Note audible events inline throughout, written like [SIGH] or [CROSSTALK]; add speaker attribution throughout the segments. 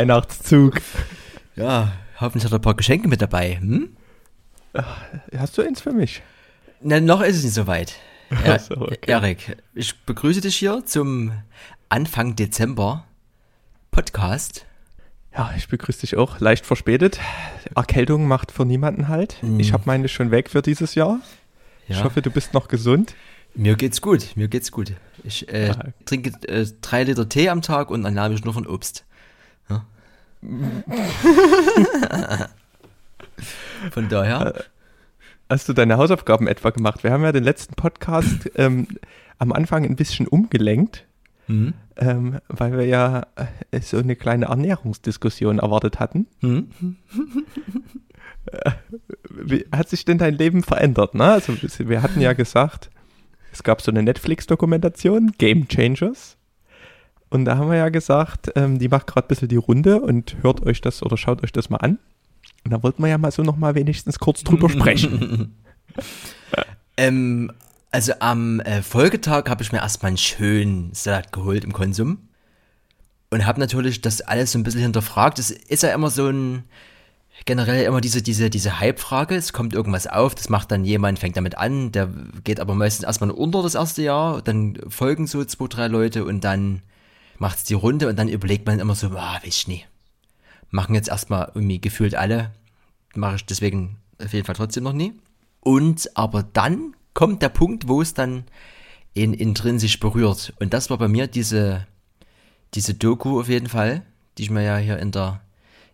Speaker 1: Weihnachtszug.
Speaker 2: Ja, hoffentlich hat er ein paar Geschenke mit dabei. Hm?
Speaker 1: Hast du eins für mich?
Speaker 2: Na, noch ist es nicht so weit. Ja,
Speaker 1: Ach so, okay.
Speaker 2: Erik, ich begrüße dich hier zum Anfang Dezember Podcast.
Speaker 1: Ja, ich begrüße dich auch. Leicht verspätet. Erkältung macht für niemanden halt. Ich habe meine schon weg für dieses Jahr. Ich
Speaker 2: Ja.
Speaker 1: hoffe, du bist noch gesund.
Speaker 2: Mir geht's gut, mir geht's gut. Ich äh,
Speaker 1: Ja.
Speaker 2: trinke äh, drei Liter Tee am Tag und ernähre mich nur von Obst. Ja. [LAUGHS] von daher,
Speaker 1: Hast du deine Hausaufgaben etwa gemacht? Wir haben ja den letzten Podcast [LAUGHS] ähm, am Anfang ein bisschen umgelenkt,
Speaker 2: hm?
Speaker 1: ähm, weil wir ja äh, so eine kleine Ernährungsdiskussion erwartet hatten.
Speaker 2: Hm?
Speaker 1: Wie, hat sich denn dein Leben verändert? Ne? Also, wir hatten ja gesagt, es gab so eine Netflix-Dokumentation, Game Changers. Und da haben wir ja gesagt, ähm, die macht gerade ein bisschen die Runde und hört euch das oder schaut euch das mal an. Und da wollten wir ja mal so nochmal wenigstens kurz drüber [LAUGHS] sprechen.
Speaker 2: ähm, also am äh, Folgetag habe ich mir erstmal einen schönen Salat geholt im Konsum und habe natürlich das alles so ein bisschen hinterfragt. Es ist ja immer so ein generell immer diese diese diese Hype-Frage. Es kommt irgendwas auf, das macht dann jemand, fängt damit an, der geht aber meistens erstmal unter das erste Jahr, dann folgen so zwei drei Leute und dann macht's die Runde und dann überlegt man immer so, ah, weiß ich nie. Machen jetzt erstmal irgendwie gefühlt alle, mache ich deswegen auf jeden Fall trotzdem noch nie. Und aber dann kommt der Punkt, wo es dann in intrinsisch berührt. Und das war bei mir diese, diese Doku auf jeden Fall, die ich mir ja hier in der,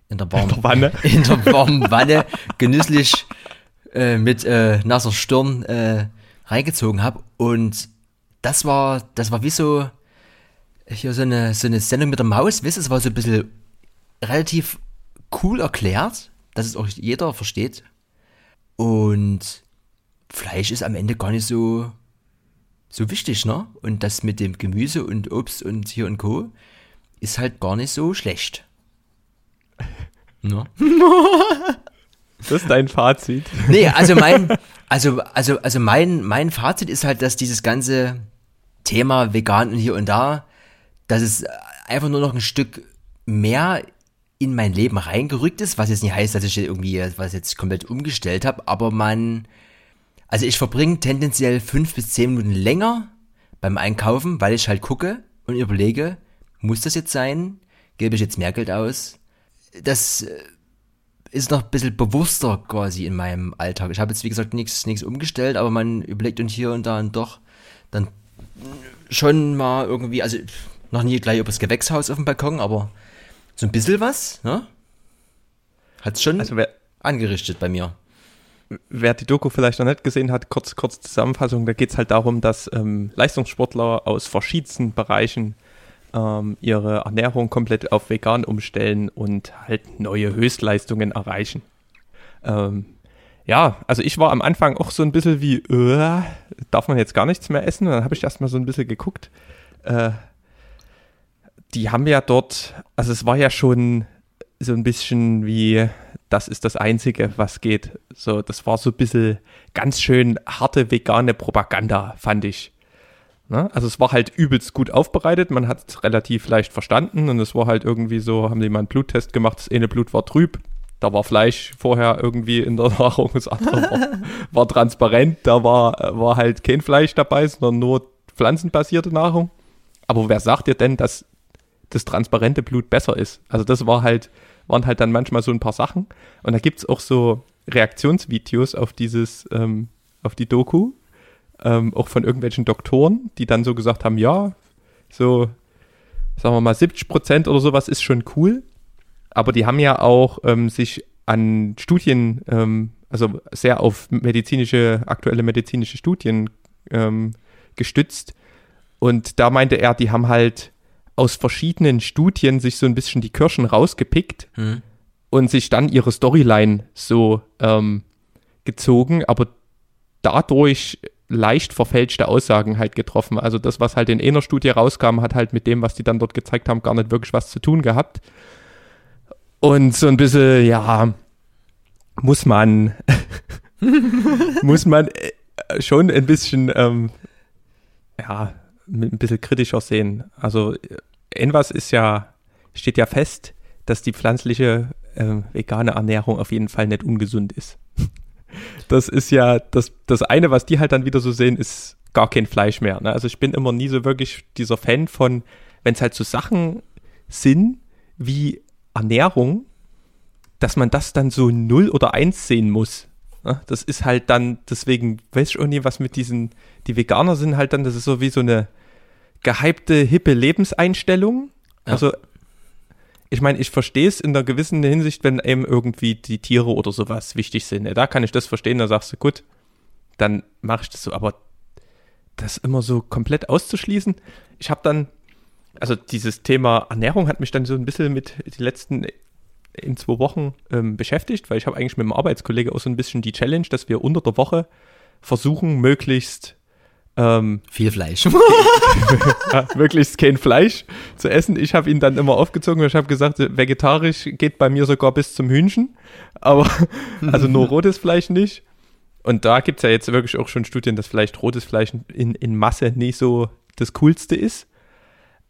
Speaker 2: in der warmen
Speaker 1: Wanne. [LAUGHS]
Speaker 2: in der warmen Wanne genüsslich äh, mit äh, nasser Stirn äh, reingezogen habe. Und das war, das war wie so hier so eine, so eine Sendung mit der Maus, wisst ihr, es war so ein bisschen relativ cool erklärt, dass es auch jeder versteht. Und Fleisch ist am Ende gar nicht so, so wichtig, ne? Und das mit dem Gemüse und Obst und hier und Co. ist halt gar nicht so schlecht. Ne? [LAUGHS]
Speaker 1: Das ist dein Fazit.
Speaker 2: Nee, also mein, also, also, also mein, mein Fazit ist halt, dass dieses ganze Thema vegan und hier und da, dass es einfach nur noch ein Stück mehr in mein Leben reingerückt ist, was jetzt nicht heißt, dass ich irgendwie was jetzt komplett umgestellt habe, aber man, also ich verbringe tendenziell fünf bis zehn Minuten länger beim Einkaufen, weil ich halt gucke und überlege, muss das jetzt sein? Gebe ich jetzt mehr Geld aus? Das äh, ist noch ein bisschen bewusster quasi in meinem Alltag. Ich habe jetzt, wie gesagt, nichts nichts umgestellt, aber man überlegt und hier und da und doch dann schon mal irgendwie, also noch nie gleich über das Gewächshaus auf dem Balkon, aber so ein bisschen was, ne? Hat's schon
Speaker 1: Also wer,
Speaker 2: angerichtet bei mir.
Speaker 1: wer die Doku vielleicht noch nicht gesehen hat, kurz, kurz Zusammenfassung, da geht es halt darum, dass ähm, Leistungssportler aus verschiedensten Bereichen ähm, ihre Ernährung komplett auf vegan umstellen und halt neue Höchstleistungen erreichen. Ähm, ja, also ich war am Anfang auch so ein bisschen wie, äh, darf man jetzt gar nichts mehr essen? Und dann habe ich erstmal so ein bisschen geguckt. Äh, die haben ja dort, also es war ja schon so ein bisschen wie, das ist das Einzige, was geht. So, das war so ein bisschen ganz schön harte vegane Propaganda, fand ich. Ne? Also es war halt übelst gut aufbereitet, man hat es relativ leicht verstanden und es war halt irgendwie so, haben die mal einen Bluttest gemacht, das eine Blut war trüb, da war Fleisch vorher irgendwie in der [LAUGHS] Nahrung, das andere war, war transparent, da war, war halt kein Fleisch dabei, sondern nur pflanzenbasierte Nahrung. Aber wer sagt dir denn, dass das transparente Blut besser ist? Also das war halt, waren halt dann manchmal so ein paar Sachen. Und da gibt es auch so Reaktionsvideos auf dieses, ähm, auf die Doku, ähm, auch von irgendwelchen Doktoren, die dann so gesagt haben, ja, so, sagen wir mal, 70 Prozent oder sowas ist schon cool. Aber die haben ja auch ähm, sich an Studien, ähm, also sehr auf medizinische, aktuelle medizinische Studien ähm, gestützt. Und da meinte er, die haben halt aus verschiedenen Studien sich so ein bisschen die Kirschen rausgepickt
Speaker 2: Hm.
Speaker 1: und sich dann ihre Storyline so ähm, gezogen, aber dadurch leicht verfälschte Aussagen halt getroffen. Also das, was halt in einer Studie rauskam, hat halt mit dem, was die dann dort gezeigt haben, gar nicht wirklich was zu tun gehabt. Und so ein bisschen, ja, muss man, [LAUGHS] muss man äh, schon ein bisschen, ähm, ja, ein bisschen kritischer sehen. Also, etwas ist ja, steht ja fest, dass die pflanzliche äh, vegane Ernährung auf jeden Fall nicht ungesund ist. [LAUGHS] Das ist ja das, das eine, was die halt dann wieder so sehen, ist gar kein Fleisch mehr. Ne? Also ich bin immer nie so wirklich dieser Fan von, wenn es halt so Sachen sind wie Ernährung, dass man das dann so 0 oder 1 sehen muss. Ne? Das ist halt dann, deswegen weiß ich auch nie, was mit diesen, die Veganer sind halt dann, das ist so wie so eine gehypte, hippe Lebenseinstellung. Ja. Also ich meine, ich verstehe es in einer gewissen Hinsicht, wenn eben irgendwie die Tiere oder sowas wichtig sind. Da kann ich das verstehen, da sagst du, gut, dann mache ich das so. Aber das immer so komplett auszuschließen, ich habe dann, also dieses Thema Ernährung hat mich dann so ein bisschen mit die letzten in zwei Wochen ähm, beschäftigt, weil ich habe eigentlich mit dem Arbeitskollege auch so ein bisschen die Challenge, dass wir unter der Woche versuchen, möglichst
Speaker 2: ähm, viel Fleisch. [LAUGHS]
Speaker 1: ja, möglichst kein Fleisch zu essen. Ich habe ihn dann immer aufgezogen und ich habe gesagt, vegetarisch geht bei mir sogar bis zum Hühnchen, aber [LAUGHS] also nur rotes Fleisch nicht. Und da gibt es ja jetzt wirklich auch schon Studien, dass vielleicht rotes Fleisch in, in Masse nicht so das Coolste ist.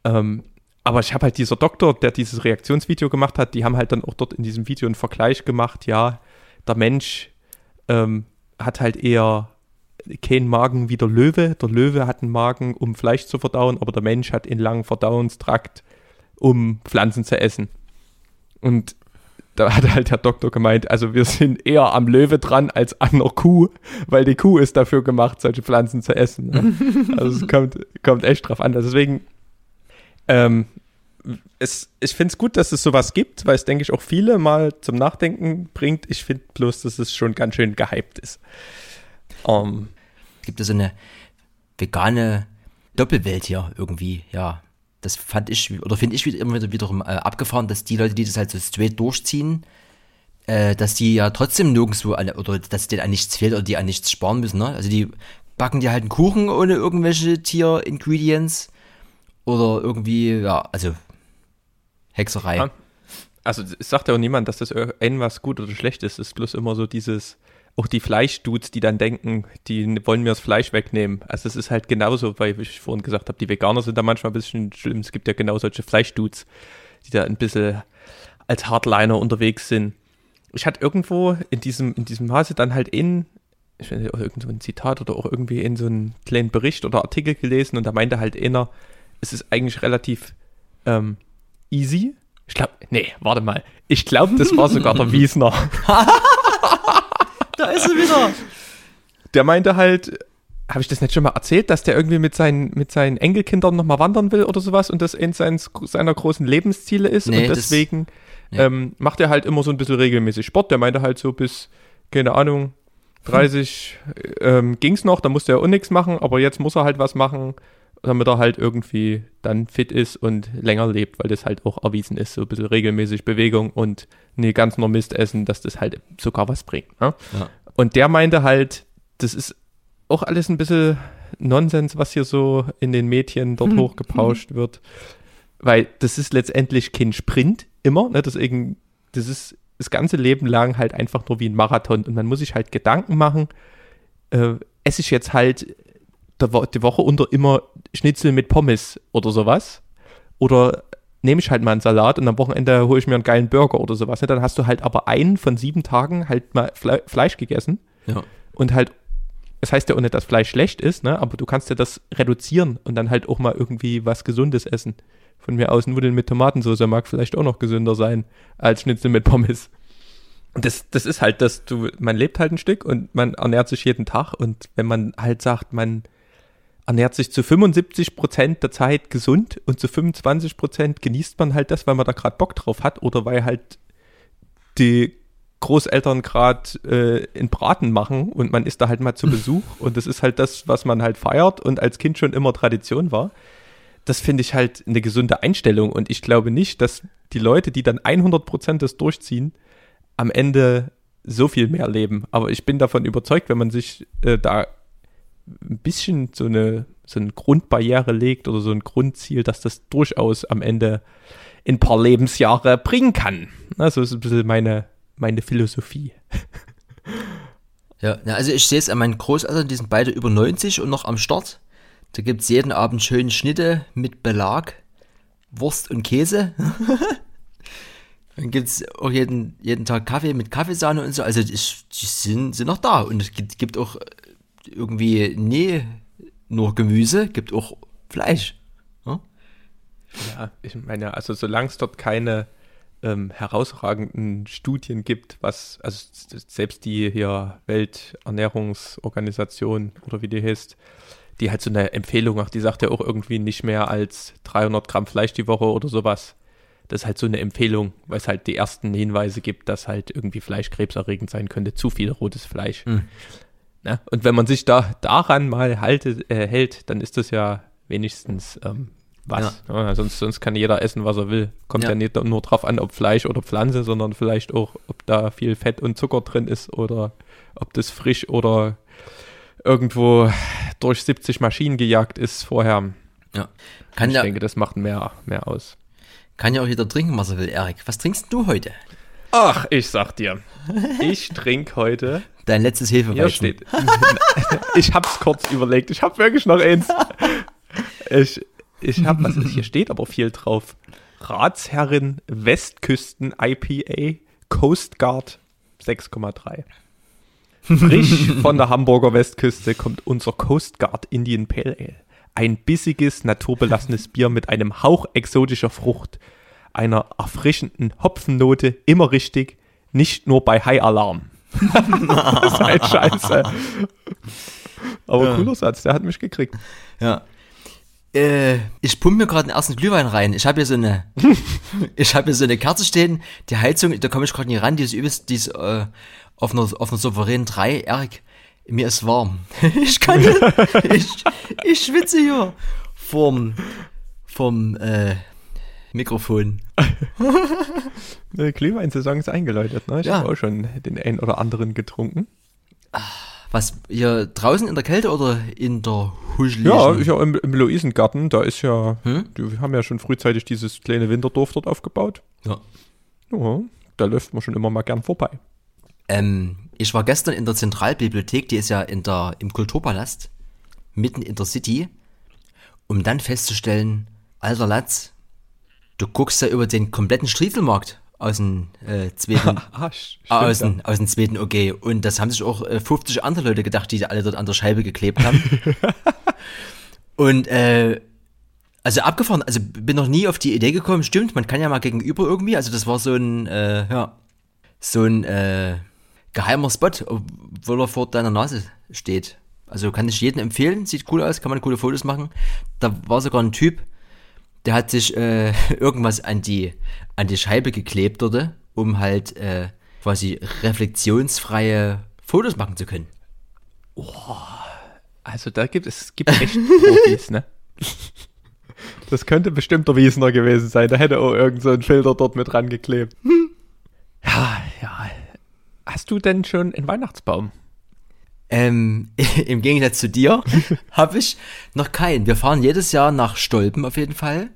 Speaker 1: Ähm, aber ich habe halt dieser Doktor, der dieses Reaktionsvideo gemacht hat, die haben halt dann auch dort in diesem Video einen Vergleich gemacht, ja, der Mensch ähm, hat halt eher keinen Magen wie der Löwe. Der Löwe hat einen Magen, um Fleisch zu verdauen, aber der Mensch hat einen langen Verdauungstrakt, um Pflanzen zu essen. Und da hat halt der Doktor gemeint, also wir sind eher am Löwe dran als an der Kuh, weil die Kuh ist dafür gemacht, solche Pflanzen zu essen. Ne? [LAUGHS] Also es kommt, kommt echt drauf an. Also deswegen, ähm, es, ich finde es gut, dass es sowas gibt, weil es, denke ich, auch viele mal zum Nachdenken bringt. Ich finde bloß, dass es schon ganz schön gehypt ist.
Speaker 2: Um, gibt es so eine vegane Doppelwelt hier irgendwie, ja. Das fand ich, oder finde ich immer wieder wiederum äh, abgefahren, dass die Leute, die das halt so straight durchziehen, äh, dass die ja trotzdem nirgendwo, an, oder dass denen an nichts fehlt oder die an nichts sparen müssen, ne? Also die backen dir halt einen Kuchen ohne irgendwelche Tier-Ingredients oder irgendwie, ja, also Hexerei. Ja.
Speaker 1: Also es sagt ja auch niemand, dass das irgendwas gut oder schlecht ist. Es ist bloß immer so dieses, auch die Fleischdudes, die dann denken, die wollen mir das Fleisch wegnehmen. Also es ist halt genauso, weil ich vorhin gesagt habe, die Veganer sind da manchmal ein bisschen schlimm. Es gibt ja genau solche Fleischdudes, die da ein bisschen als Hardliner unterwegs sind. Ich hatte irgendwo in diesem, in diesem Maße dann halt in, ich weiß nicht, irgendwo ein Zitat oder auch irgendwie in so einem kleinen Bericht oder Artikel gelesen und da meinte halt einer, es ist eigentlich relativ ähm, easy. Ich glaube, nee, warte mal. Ich glaube, das war sogar der [LAUGHS] Wiesner.
Speaker 2: Da ist er wieder.
Speaker 1: Der meinte halt, habe ich das nicht schon mal erzählt, dass der irgendwie mit seinen, mit seinen Enkelkindern nochmal wandern will oder sowas und das eins seines, seiner großen Lebensziele ist nee, und deswegen das, ähm, macht er halt immer so ein bisschen regelmäßig Sport. Der meinte halt so bis, keine Ahnung, 30 hm. ähm, ging es noch, da musste er auch nichts machen, aber jetzt muss er halt was machen, damit er halt irgendwie dann fit ist und länger lebt, weil das halt auch erwiesen ist, so ein bisschen regelmäßig Bewegung und nee, ganz nur Mist essen, dass das halt sogar was bringt. Ne? Ja. Und der meinte halt, das ist auch alles ein bisschen Nonsens, was hier so in den Medien dort mhm. hochgepauscht wird, weil das ist letztendlich kein Sprint immer, ne? deswegen, das ist das ganze Leben lang halt einfach nur wie ein Marathon und man muss sich halt Gedanken machen, äh, esse ich jetzt halt die Woche unter immer Schnitzel mit Pommes oder sowas. Oder nehme ich halt mal einen Salat und am Wochenende hole ich mir einen geilen Burger oder sowas. Dann hast du halt aber einen von sieben Tagen halt mal Fle Fleisch gegessen.
Speaker 2: Ja.
Speaker 1: Und halt, das heißt ja auch nicht, dass Fleisch schlecht ist, ne? aber du kannst ja das reduzieren und dann halt auch mal irgendwie was Gesundes essen. Von mir aus Nudeln mit Tomatensauce mag vielleicht auch noch gesünder sein als Schnitzel mit Pommes. Und das, das ist halt, dass du, man lebt halt ein Stück und man ernährt sich jeden Tag und wenn man halt sagt, man ernährt sich zu 75 Prozent der Zeit gesund und zu 25 Prozent genießt man halt das, weil man da gerade Bock drauf hat oder weil halt die Großeltern gerade äh, in Braten machen und man ist da halt mal zu [LAUGHS] Besuch und das ist halt das, was man halt feiert und als Kind schon immer Tradition war. Das finde ich halt eine gesunde Einstellung und ich glaube nicht, dass die Leute, die dann 100 Prozent das durchziehen, am Ende so viel mehr leben. Aber ich bin davon überzeugt, wenn man sich äh, da ein bisschen so eine, so eine Grundbarriere legt oder so ein Grundziel, dass das durchaus am Ende ein paar Lebensjahre bringen kann. Also ist ein bisschen meine, meine Philosophie. [LAUGHS]
Speaker 2: Ja, also ich sehe es an meinen Großeltern, die sind beide über 90 und noch am Start. Da gibt es jeden Abend schöne Schnitte mit Belag, Wurst und Käse. [LAUGHS] Dann gibt es auch jeden, jeden Tag Kaffee mit Kaffeesahne und so. Also die, sind, sind noch da. Und es gibt, gibt auch irgendwie, nee, nur Gemüse, gibt auch Fleisch. Ja,
Speaker 1: ja ich meine, also solange es dort keine ähm, herausragenden Studien gibt, was, also selbst die hier Welternährungsorganisation oder wie die heißt, die halt so eine Empfehlung macht, die sagt ja auch irgendwie nicht mehr als 300 Gramm Fleisch die Woche oder sowas. Das ist halt so eine Empfehlung, weil es halt die ersten Hinweise gibt, dass halt irgendwie Fleisch krebserregend sein könnte, zu viel rotes Fleisch. Mhm. Na? Und wenn man sich da daran mal haltet, äh, hält, dann ist das ja wenigstens ähm, was. Ja. Ja, sonst, sonst kann jeder essen, was er will. Kommt ja. ja nicht nur drauf an, ob Fleisch oder Pflanze, sondern vielleicht auch, ob da viel Fett und Zucker drin ist oder ob das frisch oder irgendwo durch 70 Maschinen gejagt ist vorher.
Speaker 2: Ja.
Speaker 1: Kann ich denke, das macht mehr, mehr aus.
Speaker 2: Kann ja auch jeder trinken, was er will, Erik. Was trinkst du heute?
Speaker 1: Ach, ich sag dir. Ich trinke heute.
Speaker 2: Dein letztes Hefeweizen.
Speaker 1: steht. ich hab's kurz überlegt. Ich hab wirklich noch eins. Ich, ich hab, was ist, hier steht aber viel drauf. Ratsherrin Westküsten IPA Coast Guard 6,3. Frisch von der Hamburger Westküste kommt unser Coast Guard Indian Pale Ale. Ein bissiges, naturbelassenes Bier mit einem Hauch exotischer Frucht, einer erfrischenden Hopfennote, immer richtig, nicht nur bei High Alarm. Das ist halt scheiße. Aber ja. cooler Satz, der hat mich gekriegt.
Speaker 2: Ja. Äh, ich pumpe mir gerade den ersten Glühwein rein. Ich habe hier so eine, [LAUGHS] ich habe hier so eine Kerze stehen. Die Heizung, da komme ich gerade nicht ran. Die ist übelst, die ist äh, auf einer, auf einer souveränen 3. Erik, mir ist warm. [LAUGHS] ich kann [LAUGHS] ich, ich schwitze hier vom, vom äh, Mikrofon. [LAUGHS]
Speaker 1: Die Glühweinsaison ist eingeläutet, ne? Ich ja. habe auch schon den einen oder anderen getrunken.
Speaker 2: Was, hier draußen in der Kälte oder in der
Speaker 1: huscheligen? Ja, ich ja im, im Luisengarten, da ist ja, hm? wir haben ja schon frühzeitig dieses kleine Winterdorf dort aufgebaut.
Speaker 2: Ja.
Speaker 1: Ja, da läuft man schon immer mal gern vorbei.
Speaker 2: Ähm, ich war gestern in der Zentralbibliothek, die ist ja in der, im Kulturpalast, mitten in der City, um dann festzustellen, alter Latz, du guckst ja über den kompletten Striezelmarkt aus dem äh, zweiten, [LAUGHS] ah, aus, dem, aus dem zweiten OG. Und das haben sich auch äh, 50 andere Leute gedacht, die alle dort an der Scheibe geklebt haben. [LAUGHS] und äh, also abgefahren, also bin noch nie auf die Idee gekommen, stimmt, man kann ja mal gegenüber irgendwie, also das war so ein, äh, ja, so ein äh, geheimer Spot, obwohl er vor deiner Nase steht. Also kann ich jedem empfehlen, sieht cool aus, kann man coole Fotos machen. Da war sogar ein Typ, der hat sich äh, [LAUGHS] irgendwas an die, an die Scheibe geklebt dort, um halt äh, quasi reflexionsfreie Fotos machen zu können.
Speaker 1: Oh, also da gibt es gibt echt Profis, ne? [LAUGHS] Das könnte bestimmt der Wiesner gewesen sein. Da hätte auch irgend so ein Filter dort mit rangeklebt. [LAUGHS] Ja, ja. Hast du denn schon einen Weihnachtsbaum?
Speaker 2: Ähm, [LAUGHS] im Gegensatz zu dir [LAUGHS] habe ich noch keinen. Wir fahren jedes Jahr nach Stolpen auf jeden Fall,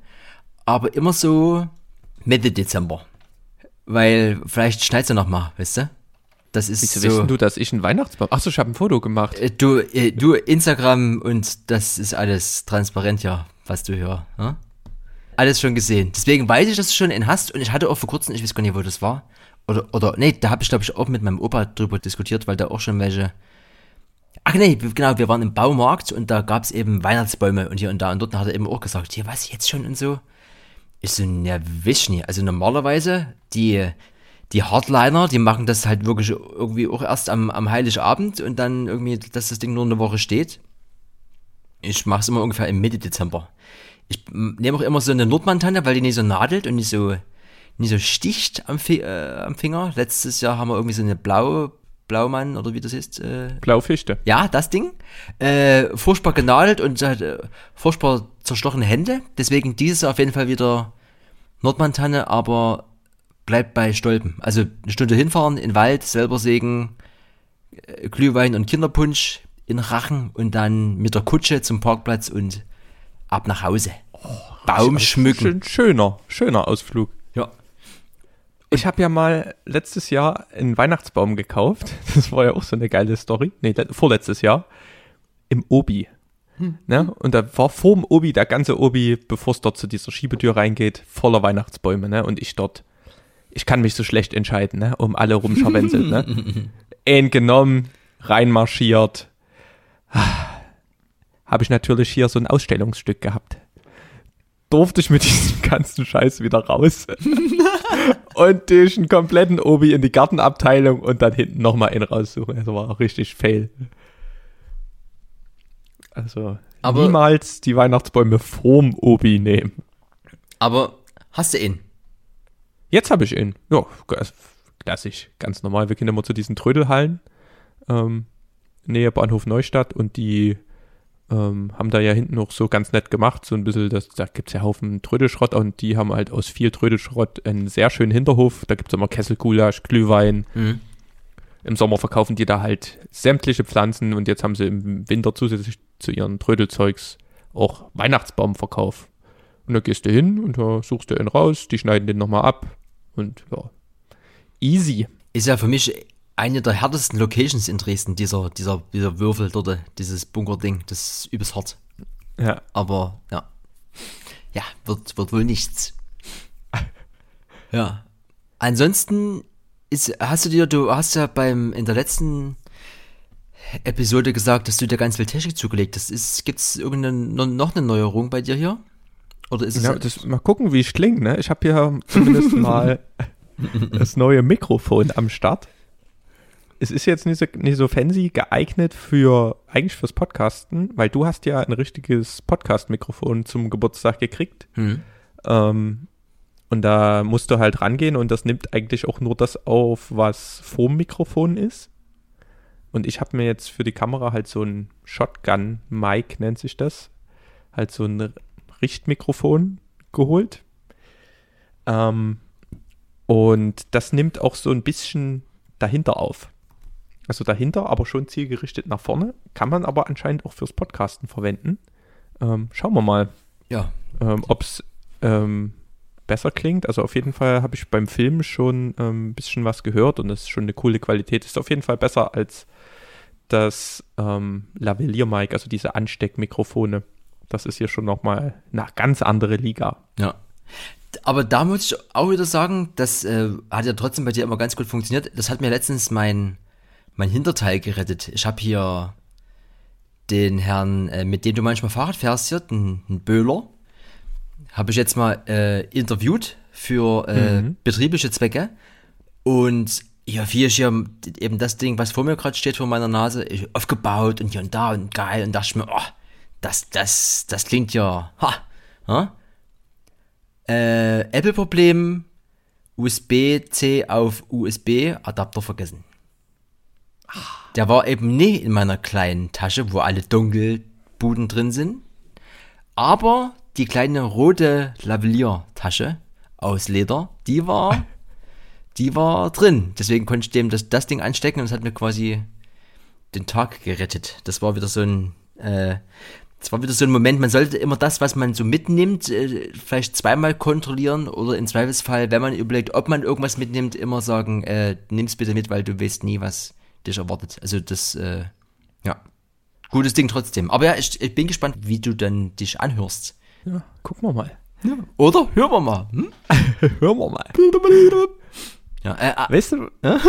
Speaker 2: aber immer so Mitte Dezember. Weil vielleicht schneit es ja noch mal, weißt du?
Speaker 1: Das ist Wieso so, weißt du, dass ich einen Weihnachtsbaum... Achso, ich habe ein Foto gemacht.
Speaker 2: Äh, du, äh, du, Instagram und das ist alles transparent, ja, was du hörst. Hm? Alles schon gesehen. Deswegen weiß ich, dass du schon einen hast und ich hatte auch vor kurzem, ich weiß gar nicht, wo das war. Oder, oder, nee, da habe ich, glaube ich, auch mit meinem Opa drüber diskutiert, weil da auch schon welche Ach nee, genau, wir waren im Baumarkt und da gab es eben Weihnachtsbäume und hier und da und dort hat er eben auch gesagt, hier was, jetzt schon und so. Ich so, ja, wisch. Also normalerweise, die, die Hardliner, die machen das halt wirklich irgendwie auch erst am, am Heiligabend und dann irgendwie, dass das Ding nur eine Woche steht. Ich mache es immer ungefähr im Mitte Dezember. Ich nehme auch immer so eine Nordmantanne, weil die nicht so nadelt und nicht so, nicht so sticht am, äh, am Finger. Letztes Jahr haben wir irgendwie so eine blaue Blaumann oder wie das ist. Äh,
Speaker 1: Blaufichte.
Speaker 2: Ja, das Ding. Äh, furchtbar genadelt und äh, furchtbar zerstochene Hände. Deswegen dieses auf jeden Fall wieder Nordmantanne, aber bleibt bei Stolpen. Also eine Stunde hinfahren, in den Wald, selber sägen, äh, Glühwein und Kinderpunsch in Rachen und dann mit der Kutsche zum Parkplatz und ab nach Hause. Oh, Baum schmücken.
Speaker 1: Schön, schöner, schöner Ausflug. Ich habe ja mal letztes Jahr einen Weihnachtsbaum gekauft. [LAUGHS] Das war ja auch so eine geile Story. Nee, vorletztes Jahr. Im Obi. Hm. Ne? Und da war vorm Obi, der ganze Obi, bevor es dort zu dieser Schiebetür reingeht, voller Weihnachtsbäume. Ne? Und ich dort ich kann mich so schlecht entscheiden, ne? Um alle rumscharwenzelt, ne? [LAUGHS] Ein genommen, reinmarschiert. Habe ich natürlich hier so ein Ausstellungsstück gehabt. Durfte ich mit diesem ganzen Scheiß wieder raus. [LAUGHS] und den kompletten Obi in die Gartenabteilung und dann hinten nochmal einen raussuchen. Also war auch richtig fail. Also
Speaker 2: Aber-
Speaker 1: niemals die Weihnachtsbäume vorm Obi nehmen.
Speaker 2: Aber hast du ihn?
Speaker 1: Jetzt habe ich ihn. Ja, klassisch, ganz normal. Wir gehen immer zu diesen Trödelhallen, ähm, Nähe Bahnhof Neustadt und die ähm, haben da ja hinten noch so ganz nett gemacht, so ein bisschen, das, da gibt's ja Haufen Trödelschrott und die haben halt aus viel Trödelschrott einen sehr schönen Hinterhof. Da gibt's immer Kesselgulasch, Glühwein.
Speaker 2: Mhm.
Speaker 1: Im Sommer verkaufen die da halt sämtliche Pflanzen und jetzt haben sie im Winter zusätzlich zu ihren Trödelzeugs auch Weihnachtsbaumverkauf. Und da gehst du hin und da suchst du einen raus, die schneiden den nochmal ab und ja, easy.
Speaker 2: Ist ja für mich eine der härtesten Locations in Dresden, dieser, dieser, dieser Würfel dort, dieses Bunkerding. Das ist übelst hart.
Speaker 1: Ja,
Speaker 2: Aber ja. Ja, wird, wird wohl nichts. [LAUGHS] Ja. Ansonsten ist, hast du dir, du hast ja beim, in der letzten Episode gesagt, dass du dir ganz viel Technik zugelegt hast. Ist, gibt's irgendeine, no- noch eine Neuerung bei dir hier? Oder ist es,
Speaker 1: ja das, mal gucken, wie ich klinge. Ne? Ich habe hier [LAUGHS] zumindest mal [LAUGHS] das neue Mikrofon am Start. Es ist jetzt nicht so, nicht so fancy geeignet für eigentlich fürs Podcasten, weil du hast ja ein richtiges Podcast-Mikrofon zum Geburtstag gekriegt.
Speaker 2: hm,
Speaker 1: Ähm, und da musst du halt rangehen und das nimmt eigentlich auch nur das auf, was vorm Mikrofon ist. Und ich habe mir jetzt für die Kamera halt so ein Shotgun-Mic, nennt sich das. Halt so ein Richtmikrofon geholt. Ähm, und das nimmt auch so ein bisschen dahinter auf. Also dahinter, aber schon zielgerichtet nach vorne. Kann man aber anscheinend auch fürs Podcasten verwenden. Ähm, schauen wir mal
Speaker 2: ja.
Speaker 1: ähm, ob es ähm, besser klingt. Also auf jeden Fall habe ich beim Film schon ähm, ein bisschen was gehört und es ist schon eine coole Qualität. Ist auf jeden Fall besser als das ähm, Lavalier-Mic, also diese Ansteckmikrofone. Das ist hier schon nochmal eine ganz andere Liga.
Speaker 2: Ja. Aber da muss ich auch wieder sagen, das äh, hat ja trotzdem bei dir immer ganz gut funktioniert. Das hat mir letztens mein, mein Hinterteil gerettet. Ich habe hier den Herrn, äh, mit dem du manchmal Fahrrad fährst, hier, den, den Böhler, habe ich jetzt mal äh, interviewt für äh,
Speaker 1: Mhm.
Speaker 2: betriebliche Zwecke. Und ja, hier ist hier eben das Ding, was vor mir gerade steht, vor meiner Nase, ich, aufgebaut und hier und da und geil. Und dachte ich mir, oh, das, das, das klingt ja, ha, ha? Äh, Apple-Problem, USB-C auf USB-Adapter vergessen. Der war eben nie in meiner kleinen Tasche, wo alle Dunkelbuden drin sind. Aber die kleine rote Lavalier-Tasche aus Leder, die war, [LAUGHS] die war drin. Deswegen konnte ich dem das, das Ding anstecken und es hat mir quasi den Tag gerettet. Das war wieder so ein, äh, das war wieder so ein Moment, man sollte immer das, was man so mitnimmt, äh, vielleicht zweimal kontrollieren oder im Zweifelsfall, wenn man überlegt, ob man irgendwas mitnimmt, immer sagen, äh, nimm's bitte mit, weil du weißt nie, was dich erwartet. Also das, äh, ja, gutes Ding trotzdem. Aber ja, ich, ich bin gespannt, wie du dann dich anhörst.
Speaker 1: Ja, gucken wir mal.
Speaker 2: Oder? Hören wir mal. Hm? [LAUGHS]
Speaker 1: Hören wir mal. [LAUGHS]
Speaker 2: Ja, äh, äh,
Speaker 1: Weißt du, [LAUGHS]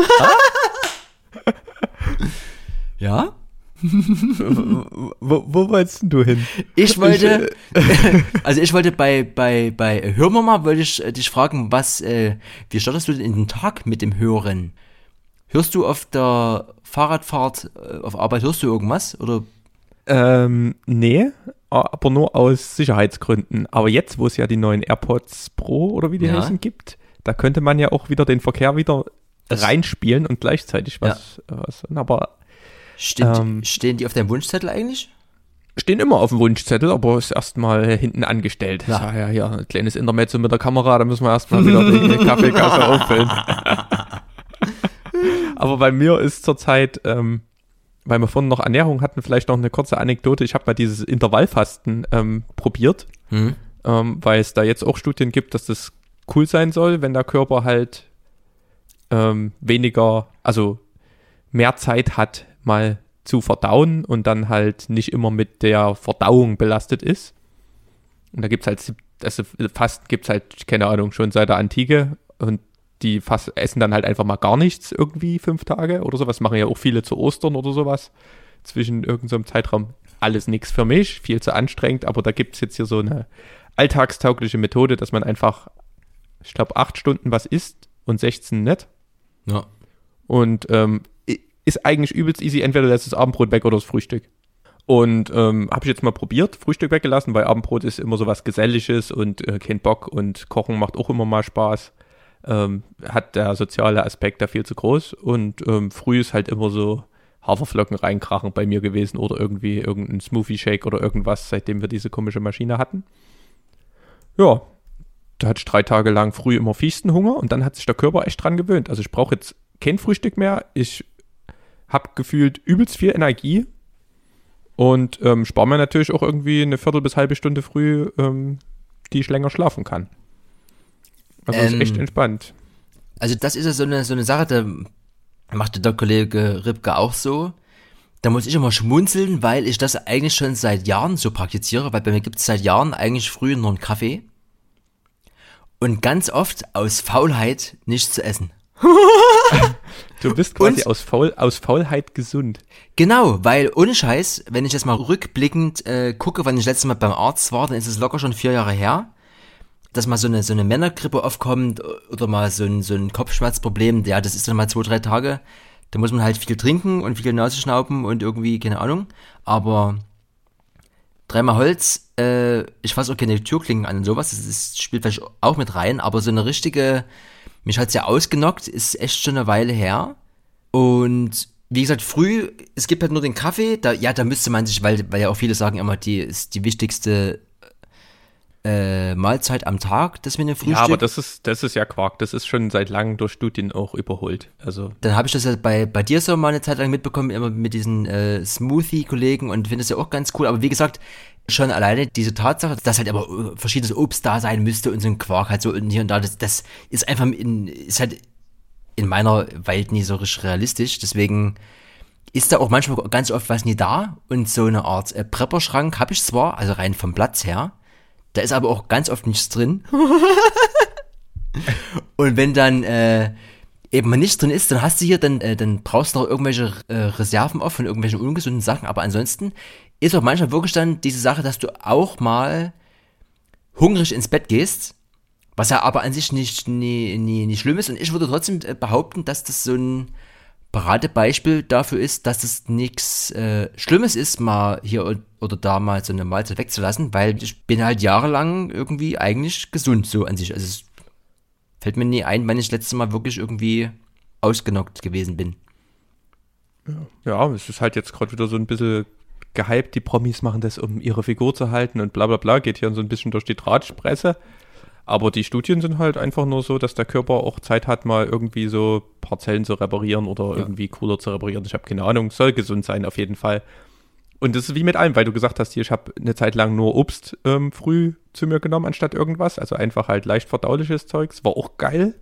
Speaker 2: ja?
Speaker 1: wo, wo wolltest du hin?
Speaker 2: Ich wollte, also ich wollte bei, bei, bei Hör mal mal, wollte ich äh, dich fragen, was, äh, wie startest du denn in den Tag mit dem Hören? Hörst du auf der Fahrradfahrt, äh, auf Arbeit, hörst du irgendwas? Oder,
Speaker 1: Ähm, nee, aber nur aus Sicherheitsgründen. Aber jetzt, wo es ja die neuen AirPods Pro oder wie die
Speaker 2: Ja.
Speaker 1: heißen gibt, da könnte man ja auch wieder den Verkehr wieder reinspielen und gleichzeitig was. äh, was aber
Speaker 2: steht,
Speaker 1: Ähm.
Speaker 2: stehen die auf deinem Wunschzettel eigentlich?
Speaker 1: stehen immer auf dem Wunschzettel, aber ist erstmal hinten angestellt.
Speaker 2: Ja.
Speaker 1: Ja, ja, ja, ein kleines Intermezzo mit der Kamera, da müssen wir erstmal wieder die [LAUGHS] Kaffeekasse auffüllen. [LAUGHS] aber bei mir ist zurzeit, ähm, weil wir vorhin noch Ernährung hatten, vielleicht noch eine kurze Anekdote. Ich habe mal dieses Intervallfasten ähm, probiert.
Speaker 2: Hm?
Speaker 1: ähm, weil es da jetzt auch Studien gibt, dass das cool sein soll, wenn der Körper halt ähm, weniger, also mehr Zeit hat, mal zu verdauen und dann halt nicht immer mit der Verdauung belastet ist. Und da gibt es halt, also Fasten gibt es halt, keine Ahnung, schon seit der Antike und die fast essen dann halt einfach mal gar nichts irgendwie fünf Tage oder sowas. Machen ja auch viele zu Ostern oder sowas. Zwischen irgendeinem so Zeitraum. Alles nichts für mich, viel zu anstrengend, aber da gibt es jetzt hier so eine alltagstaugliche Methode, dass man einfach, ich glaube, acht Stunden was isst und 16 nicht.
Speaker 2: Ja.
Speaker 1: Und ähm, ist eigentlich übelst easy. Entweder lässt das Abendbrot weg oder das Frühstück. Und ähm, habe ich jetzt mal probiert, Frühstück weggelassen, weil Abendbrot ist immer so was Geselliges und äh, kein Bock und Kochen macht auch immer mal Spaß. Ähm, hat der soziale Aspekt da viel zu groß und ähm, früh ist halt immer so Haferflocken reinkrachen bei mir gewesen oder irgendwie irgendein Smoothie-Shake oder irgendwas, seitdem wir diese komische Maschine hatten. Ja, da hatte ich drei Tage lang früh immer fiesten Hunger und dann hat sich der Körper echt dran gewöhnt. Also ich brauche jetzt kein Frühstück mehr. Ich habe gefühlt übelst viel Energie und ähm, spare mir natürlich auch irgendwie eine Viertel bis halbe Stunde früh, ähm, die ich länger schlafen kann. Also ähm, ist echt entspannt.
Speaker 2: Also das ist ja so eine, so eine Sache, da machte der Kollege Ripke auch so. Da muss ich immer schmunzeln, weil ich das eigentlich schon seit Jahren so praktiziere, weil bei mir gibt es seit Jahren eigentlich früh nur einen Kaffee. Und ganz oft aus Faulheit nichts zu essen. [LAUGHS]
Speaker 1: du bist quasi aus, Faul, aus Faulheit gesund.
Speaker 2: Genau, weil ohne Scheiß, wenn ich jetzt mal rückblickend äh, gucke, wann ich letztes Mal beim Arzt war, dann ist es locker schon vier Jahre her, dass mal so eine, so eine Männergrippe aufkommt oder mal so ein, so ein Kopfschmerzproblem, ja, das ist dann mal zwei, drei Tage. Da muss man halt viel trinken und viel Nase schnauben und irgendwie, keine Ahnung. Aber dreimal Holz, äh, ich fasse auch keine Türklingen an und sowas, das ist, spielt vielleicht auch mit rein, aber so eine richtige mich hat's ja ausgenockt, ist echt schon eine Weile her. Und wie gesagt, früh, es gibt halt nur den Kaffee, da, ja, da müsste man sich, weil, weil ja auch viele sagen immer, die ist die wichtigste äh, Mahlzeit am Tag, das wir eine Frühstück. Ja,
Speaker 1: aber das ist, das ist ja Quark. Das ist schon seit langem durch Studien auch überholt. Also.
Speaker 2: Dann habe ich das ja bei, bei dir so mal eine Zeit lang mitbekommen, immer mit diesen äh, Smoothie-Kollegen und finde das ja auch ganz cool. Aber wie gesagt, schon alleine diese Tatsache, dass halt aber äh, verschiedenes Obst da sein müsste und so ein Quark halt so und hier und da, das, das ist einfach in, ist halt in meiner Welt nie so richtig realistisch. Deswegen ist da auch manchmal ganz oft was nie da und so eine Art äh, Prepperschrank habe ich zwar, also rein vom Platz her, da ist aber auch ganz oft nichts drin. [LAUGHS] und wenn dann äh, eben mal nichts drin ist, dann hast du hier, dann, äh, dann brauchst du noch irgendwelche äh, Reserven auf von irgendwelchen ungesunden Sachen. Aber ansonsten ist auch manchmal wirklich dann diese Sache, dass du auch mal hungrig ins Bett gehst, was ja aber an sich nicht, nie, nie, nicht schlimm ist. Und ich würde trotzdem äh, behaupten, dass das so ein Paradebeispiel dafür ist, dass es nichts äh, Schlimmes ist, mal hier oder da mal so eine Mahlzeit wegzulassen, weil ich bin halt jahrelang irgendwie eigentlich gesund so an sich. Also es fällt mir nie ein, wann ich das letzte Mal wirklich irgendwie ausgenockt gewesen bin.
Speaker 1: Ja, es ist halt jetzt gerade wieder so ein bisschen gehypt, die Promis machen das, um ihre Figur zu halten und bla bla bla, geht hier so ein bisschen durch die Drahtpresse. Aber die Studien sind halt einfach nur so, dass der Körper auch Zeit hat, mal irgendwie so Parzellen zu reparieren oder ja. irgendwie cooler zu reparieren. Ich habe keine Ahnung, soll gesund sein auf jeden Fall. Und das ist wie mit allem, weil du gesagt hast, hier, ich habe eine Zeit lang nur Obst ähm, früh zu mir genommen, anstatt irgendwas. Also einfach halt leicht verdauliches Zeugs. War auch geil.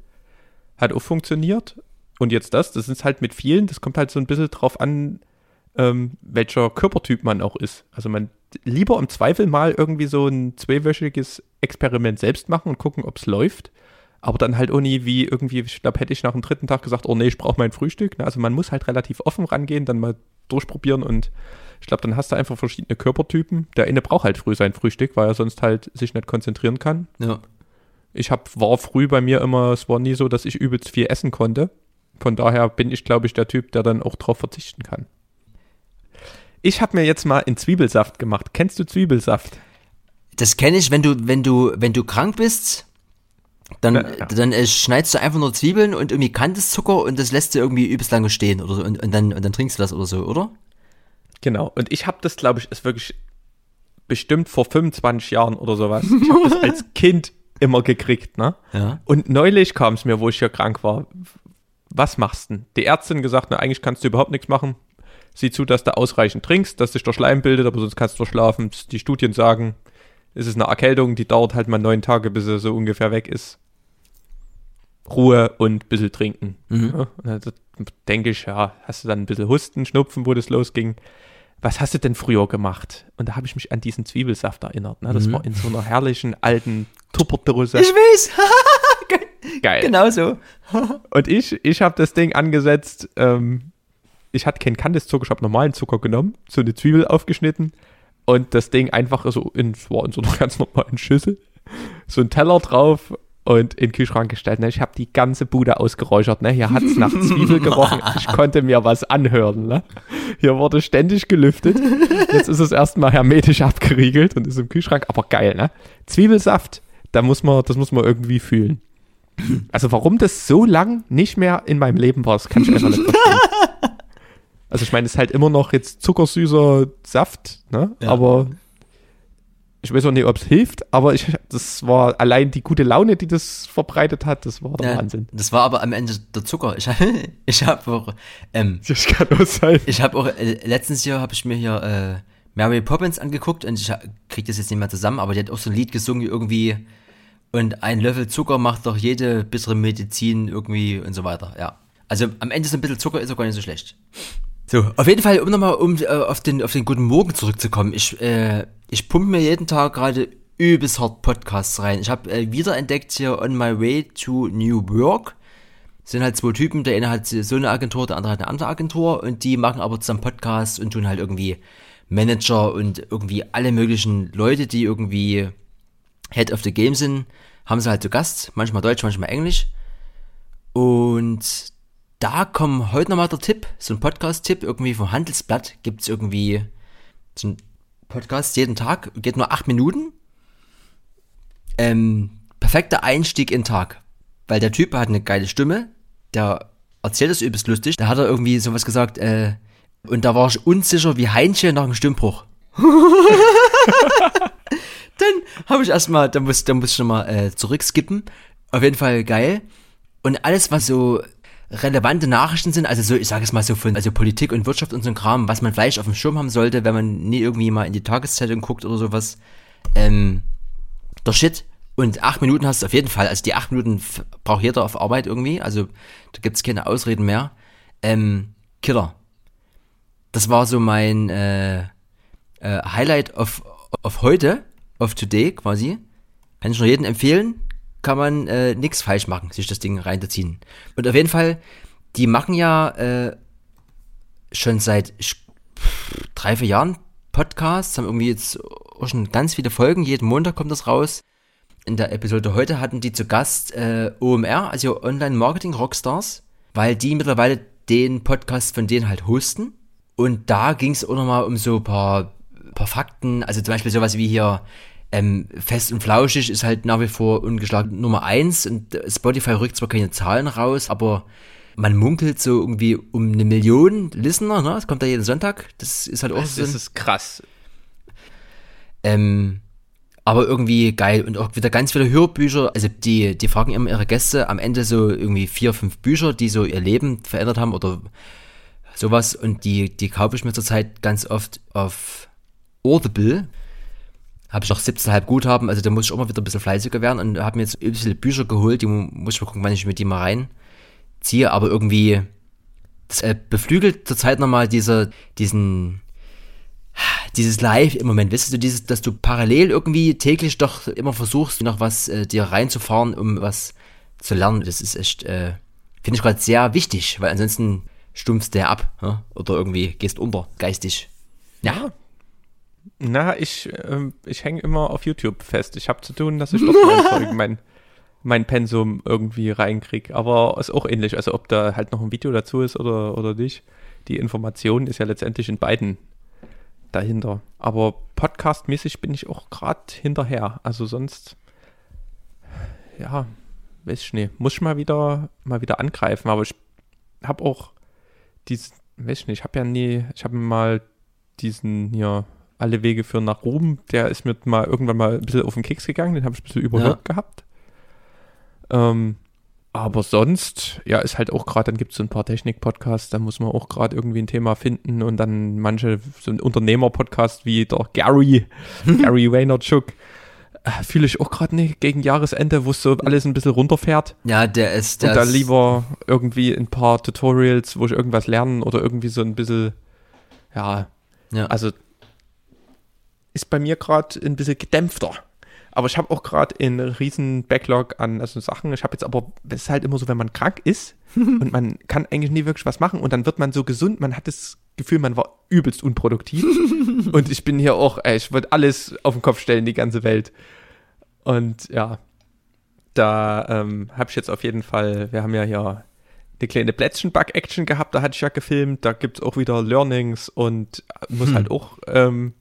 Speaker 1: Hat auch funktioniert. Und jetzt das, das ist halt mit vielen, das kommt halt so ein bisschen drauf an, ähm, welcher Körpertyp man auch ist. Also man lieber im Zweifel mal irgendwie so ein zweiwöchiges Experiment selbst machen und gucken, ob es läuft. Aber dann halt auch nie wie irgendwie, ich glaube, hätte ich nach dem dritten Tag gesagt, oh nee, ich brauche mein Frühstück. Also man muss halt relativ offen rangehen, dann mal durchprobieren und ich glaube, dann hast du einfach verschiedene Körpertypen. Der eine braucht halt früh sein Frühstück, weil er sonst halt sich nicht konzentrieren kann.
Speaker 2: Ja.
Speaker 1: Ich hab, war früh bei mir immer, es war nie so, dass ich übelst viel essen konnte. Von daher bin ich, glaube ich, der Typ, der dann auch drauf verzichten kann. Ich habe mir jetzt mal in Zwiebelsaft gemacht. Kennst du Zwiebelsaft?
Speaker 2: Das kenne ich, wenn du, wenn du, wenn du krank bist, dann, ja, ja. dann äh, schneidest du einfach nur Zwiebeln und irgendwie Kandiszucker und das lässt du irgendwie übelst lange stehen oder so und, und, dann, und dann trinkst du das oder so, oder?
Speaker 1: Genau. Und ich habe das, glaube ich, ist wirklich bestimmt vor 25 Jahren oder sowas. Ich habe das als [LAUGHS] Kind immer gekriegt, ne?
Speaker 2: Ja.
Speaker 1: Und neulich kam es mir, wo ich hier krank war. Was machst du denn? Die Ärztin gesagt, na, eigentlich kannst du überhaupt nichts machen sieh zu, dass du ausreichend trinkst, dass sich der Schleim bildet, aber sonst kannst du schlafen. Die Studien sagen, es ist eine Erkältung, die dauert halt mal neun Tage, bis sie so ungefähr weg ist. Ruhe und ein bisschen trinken.
Speaker 2: Mhm.
Speaker 1: Ja, denke ich, ja, hast du dann ein bisschen Husten, Schnupfen, wo das losging. Was hast du denn früher gemacht? Und da habe ich mich an diesen Zwiebelsaft erinnert. Ne? Das mhm. war in so einer herrlichen alten Tupperdose.
Speaker 2: Ich weiß! [LAUGHS]
Speaker 1: Geil.
Speaker 2: Genau so.
Speaker 1: Und ich, ich habe das Ding angesetzt. Ähm, ich hatte keinen Kandiszucker, ich habe normalen Zucker genommen, so eine Zwiebel aufgeschnitten und das Ding einfach so in, war in so einer [LAUGHS] ganz normalen Schüssel, so ein Teller drauf und in den Kühlschrank gestellt. Ne? Ich habe die ganze Bude ausgeräuchert. Ne? Hier hat es nach Zwiebel gerochen. [LAUGHS] Ich konnte mir was anhören. Ne? Hier wurde ständig gelüftet. Jetzt ist es erstmal hermetisch abgeriegelt und ist im Kühlschrank. Aber geil, ne? Zwiebelsaft, da muss man, das muss man irgendwie fühlen. Also warum das so lang nicht mehr in meinem Leben war, das kann ich einfach nicht [LAUGHS] verstehen. Also ich meine, es ist halt immer noch jetzt zuckersüßer Saft, ne?
Speaker 2: Ja.
Speaker 1: Aber ich weiß auch nicht, ob es hilft, aber ich, das war allein die gute Laune, die das verbreitet hat, das war der
Speaker 2: Ja,
Speaker 1: Wahnsinn.
Speaker 2: das war aber am Ende der Zucker. Ich habe [LAUGHS] ich hab auch, ähm,
Speaker 1: Das kann auch sein.
Speaker 2: ich habe auch, äh, letztens Jahr habe ich mir hier äh, Mary Poppins angeguckt und ich ha- krieg das jetzt nicht mehr zusammen, aber die hat auch so ein Lied gesungen irgendwie und ein Löffel Zucker macht doch jede bittere Medizin irgendwie und so weiter, ja. Also am Ende so ein bisschen Zucker ist auch gar nicht so schlecht. So, auf jeden Fall, um nochmal um, äh, auf, den, auf den guten Morgen zurückzukommen. Ich, äh, ich pumpe mir jeden Tag gerade übelst hart Podcasts rein. Ich habe äh, wiederentdeckt hier On My Way to New Work. Sind halt zwei Typen, der eine hat so eine Agentur, der andere hat eine andere Agentur und die machen aber zusammen Podcasts und tun halt irgendwie Manager und irgendwie alle möglichen Leute, die irgendwie Head of the Game sind, haben sie halt zu Gast, manchmal Deutsch, manchmal Englisch. Und da kommt heute nochmal der Tipp, so ein Podcast-Tipp, irgendwie vom Handelsblatt gibt's irgendwie so ein Podcast jeden Tag, geht nur acht Minuten. Ähm, perfekter Einstieg in den Tag. Weil der Typ hat eine geile Stimme, der erzählt es übelst lustig. Da hat er irgendwie sowas gesagt, äh, und da war ich unsicher wie Heinchen nach einem Stimmbruch. [LAUGHS] dann habe ich erstmal, da muss, muss ich nochmal äh, zurückskippen. Auf jeden Fall geil. Und alles, was so relevante Nachrichten sind, also so, ich sage es mal so von also Politik und Wirtschaft und so ein Kram, was man vielleicht auf dem Schirm haben sollte, wenn man nie irgendwie mal in die Tageszeitung guckt oder sowas. Ähm, der Shit. Und acht Minuten hast du auf jeden Fall. Also die acht Minuten braucht jeder auf Arbeit irgendwie. Also da gibt's keine Ausreden mehr. Ähm, Killer. Das war so mein äh, äh, Highlight of, of heute, of today quasi. Kann ich nur jedem empfehlen. Kann man äh, nichts falsch machen, sich das Ding reinzuziehen. Und auf jeden Fall, die machen ja äh, schon seit drei, vier Jahren Podcasts, haben irgendwie jetzt auch schon ganz viele Folgen, jeden Montag kommt das raus. In der Episode heute hatten die zu Gast äh, OMR, also Online Marketing Rockstars, weil die mittlerweile den Podcast von denen halt hosten. Und da ging es auch nochmal um so ein paar, paar Fakten, also zum Beispiel sowas wie hier ähm, Fest und Flauschig ist halt nach wie vor ungeschlagen Nummer eins und äh, Spotify rückt zwar keine Zahlen raus, aber man munkelt so irgendwie um eine Million Listener, ne? Das kommt da jeden Sonntag. Das ist halt auch
Speaker 1: Das
Speaker 2: so. ein-
Speaker 1: ist krass.
Speaker 2: ähm, aber irgendwie geil und auch wieder ganz viele Hörbücher. Also die, die fragen immer ihre Gäste am Ende so irgendwie vier, fünf Bücher, die so ihr Leben verändert haben oder sowas. Und die, die kaufe ich mir zurzeit ganz oft auf Audible. Habe ich noch 17,5 Guthaben, also da muss ich mal wieder ein bisschen fleißiger werden und habe mir jetzt übelst viele Bücher geholt, die mu- muss ich mal gucken, wann ich mit die mal reinziehe, aber irgendwie das äh, beflügelt zurzeit nochmal diese, diesen, dieses Live im Moment, weißt du, dieses, dass du parallel irgendwie täglich doch immer versuchst, noch was äh, dir reinzufahren, um was zu lernen. Das ist echt, äh, finde ich gerade sehr wichtig, weil ansonsten stumpfst du ja ab ja? oder irgendwie gehst unter, geistig. Ja,
Speaker 1: Na, ich, ähm, ich hänge immer auf YouTube fest. Ich habe zu tun, dass ich dort mein, Zeug, mein, mein Pensum irgendwie reinkriege. Aber ist auch ähnlich. Also ob da halt noch ein Video dazu ist oder, oder nicht. Die Information ist ja letztendlich in beiden dahinter. Aber podcastmäßig bin ich auch gerade hinterher. Also sonst, ja, weiß ich nicht. Muss ich mal wieder, mal wieder angreifen. Aber ich habe auch diesen, weiß ich nicht, ich habe ja nie, ich habe mal diesen hier alle Wege führen nach Rom, der ist mir mal irgendwann mal ein bisschen auf den Keks gegangen, den habe ich ein bisschen überhört gehabt. Ähm, aber sonst, ja, ist halt auch gerade, dann gibt es so ein paar Technik-Podcasts, da muss man auch gerade irgendwie ein Thema finden und dann manche, so ein Unternehmer-Podcast wie der Gary, [LAUGHS] Gary Vaynerchuk, äh, fühle ich auch gerade nicht gegen Jahresende, wo es so alles ein bisschen runterfährt.
Speaker 2: ja, der ist, der
Speaker 1: Und da
Speaker 2: ist,
Speaker 1: lieber irgendwie ein paar Tutorials, wo ich irgendwas lernen oder irgendwie so ein bisschen, ja,
Speaker 2: ja.
Speaker 1: also ist bei mir gerade ein bisschen gedämpfter. aber ich habe auch gerade einen riesen Backlog an also Sachen. Ich habe jetzt aber, es ist halt immer so, wenn man krank ist [LAUGHS] und man kann eigentlich nie wirklich was machen und dann wird man so gesund, man hat das Gefühl, man war übelst unproduktiv. [LAUGHS] und ich bin hier auch, ey, ich würde alles auf den Kopf stellen, die ganze Welt. Und ja, da ähm, habe ich jetzt auf jeden Fall, wir haben ja hier eine kleine Plätzchen-Bug-Action gehabt, da hatte ich ja gefilmt, da gibt es auch wieder Learnings und muss hm. halt auch ähm,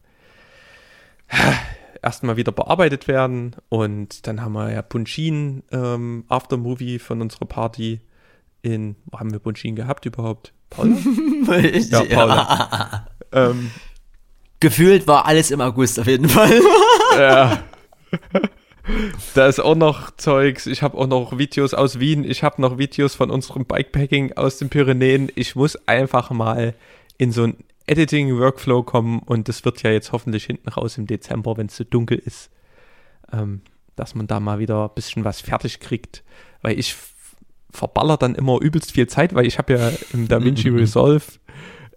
Speaker 1: [SIGHS] erstmal wieder bearbeitet werden. Und dann haben wir ja Punchin ähm, Aftermovie von unserer Party in, wo haben wir Punchin gehabt überhaupt? Paula? [LAUGHS]
Speaker 2: ja, Paula. [LAUGHS] Ähm, Gefühlt war alles im August auf jeden Fall. [LAUGHS]
Speaker 1: ja. Da ist auch noch Zeugs. Ich habe auch noch Videos aus Wien. Ich habe noch Videos von unserem Bikepacking aus den Pyrenäen. Ich muss einfach mal in so ein Editing-Workflow kommen und das wird ja jetzt hoffentlich hinten raus im Dezember, wenn es so dunkel ist, ähm, dass man da mal wieder ein bisschen was fertig kriegt, weil ich verballer dann immer übelst viel Zeit, weil ich habe ja im DaVinci [LAUGHS] Resolve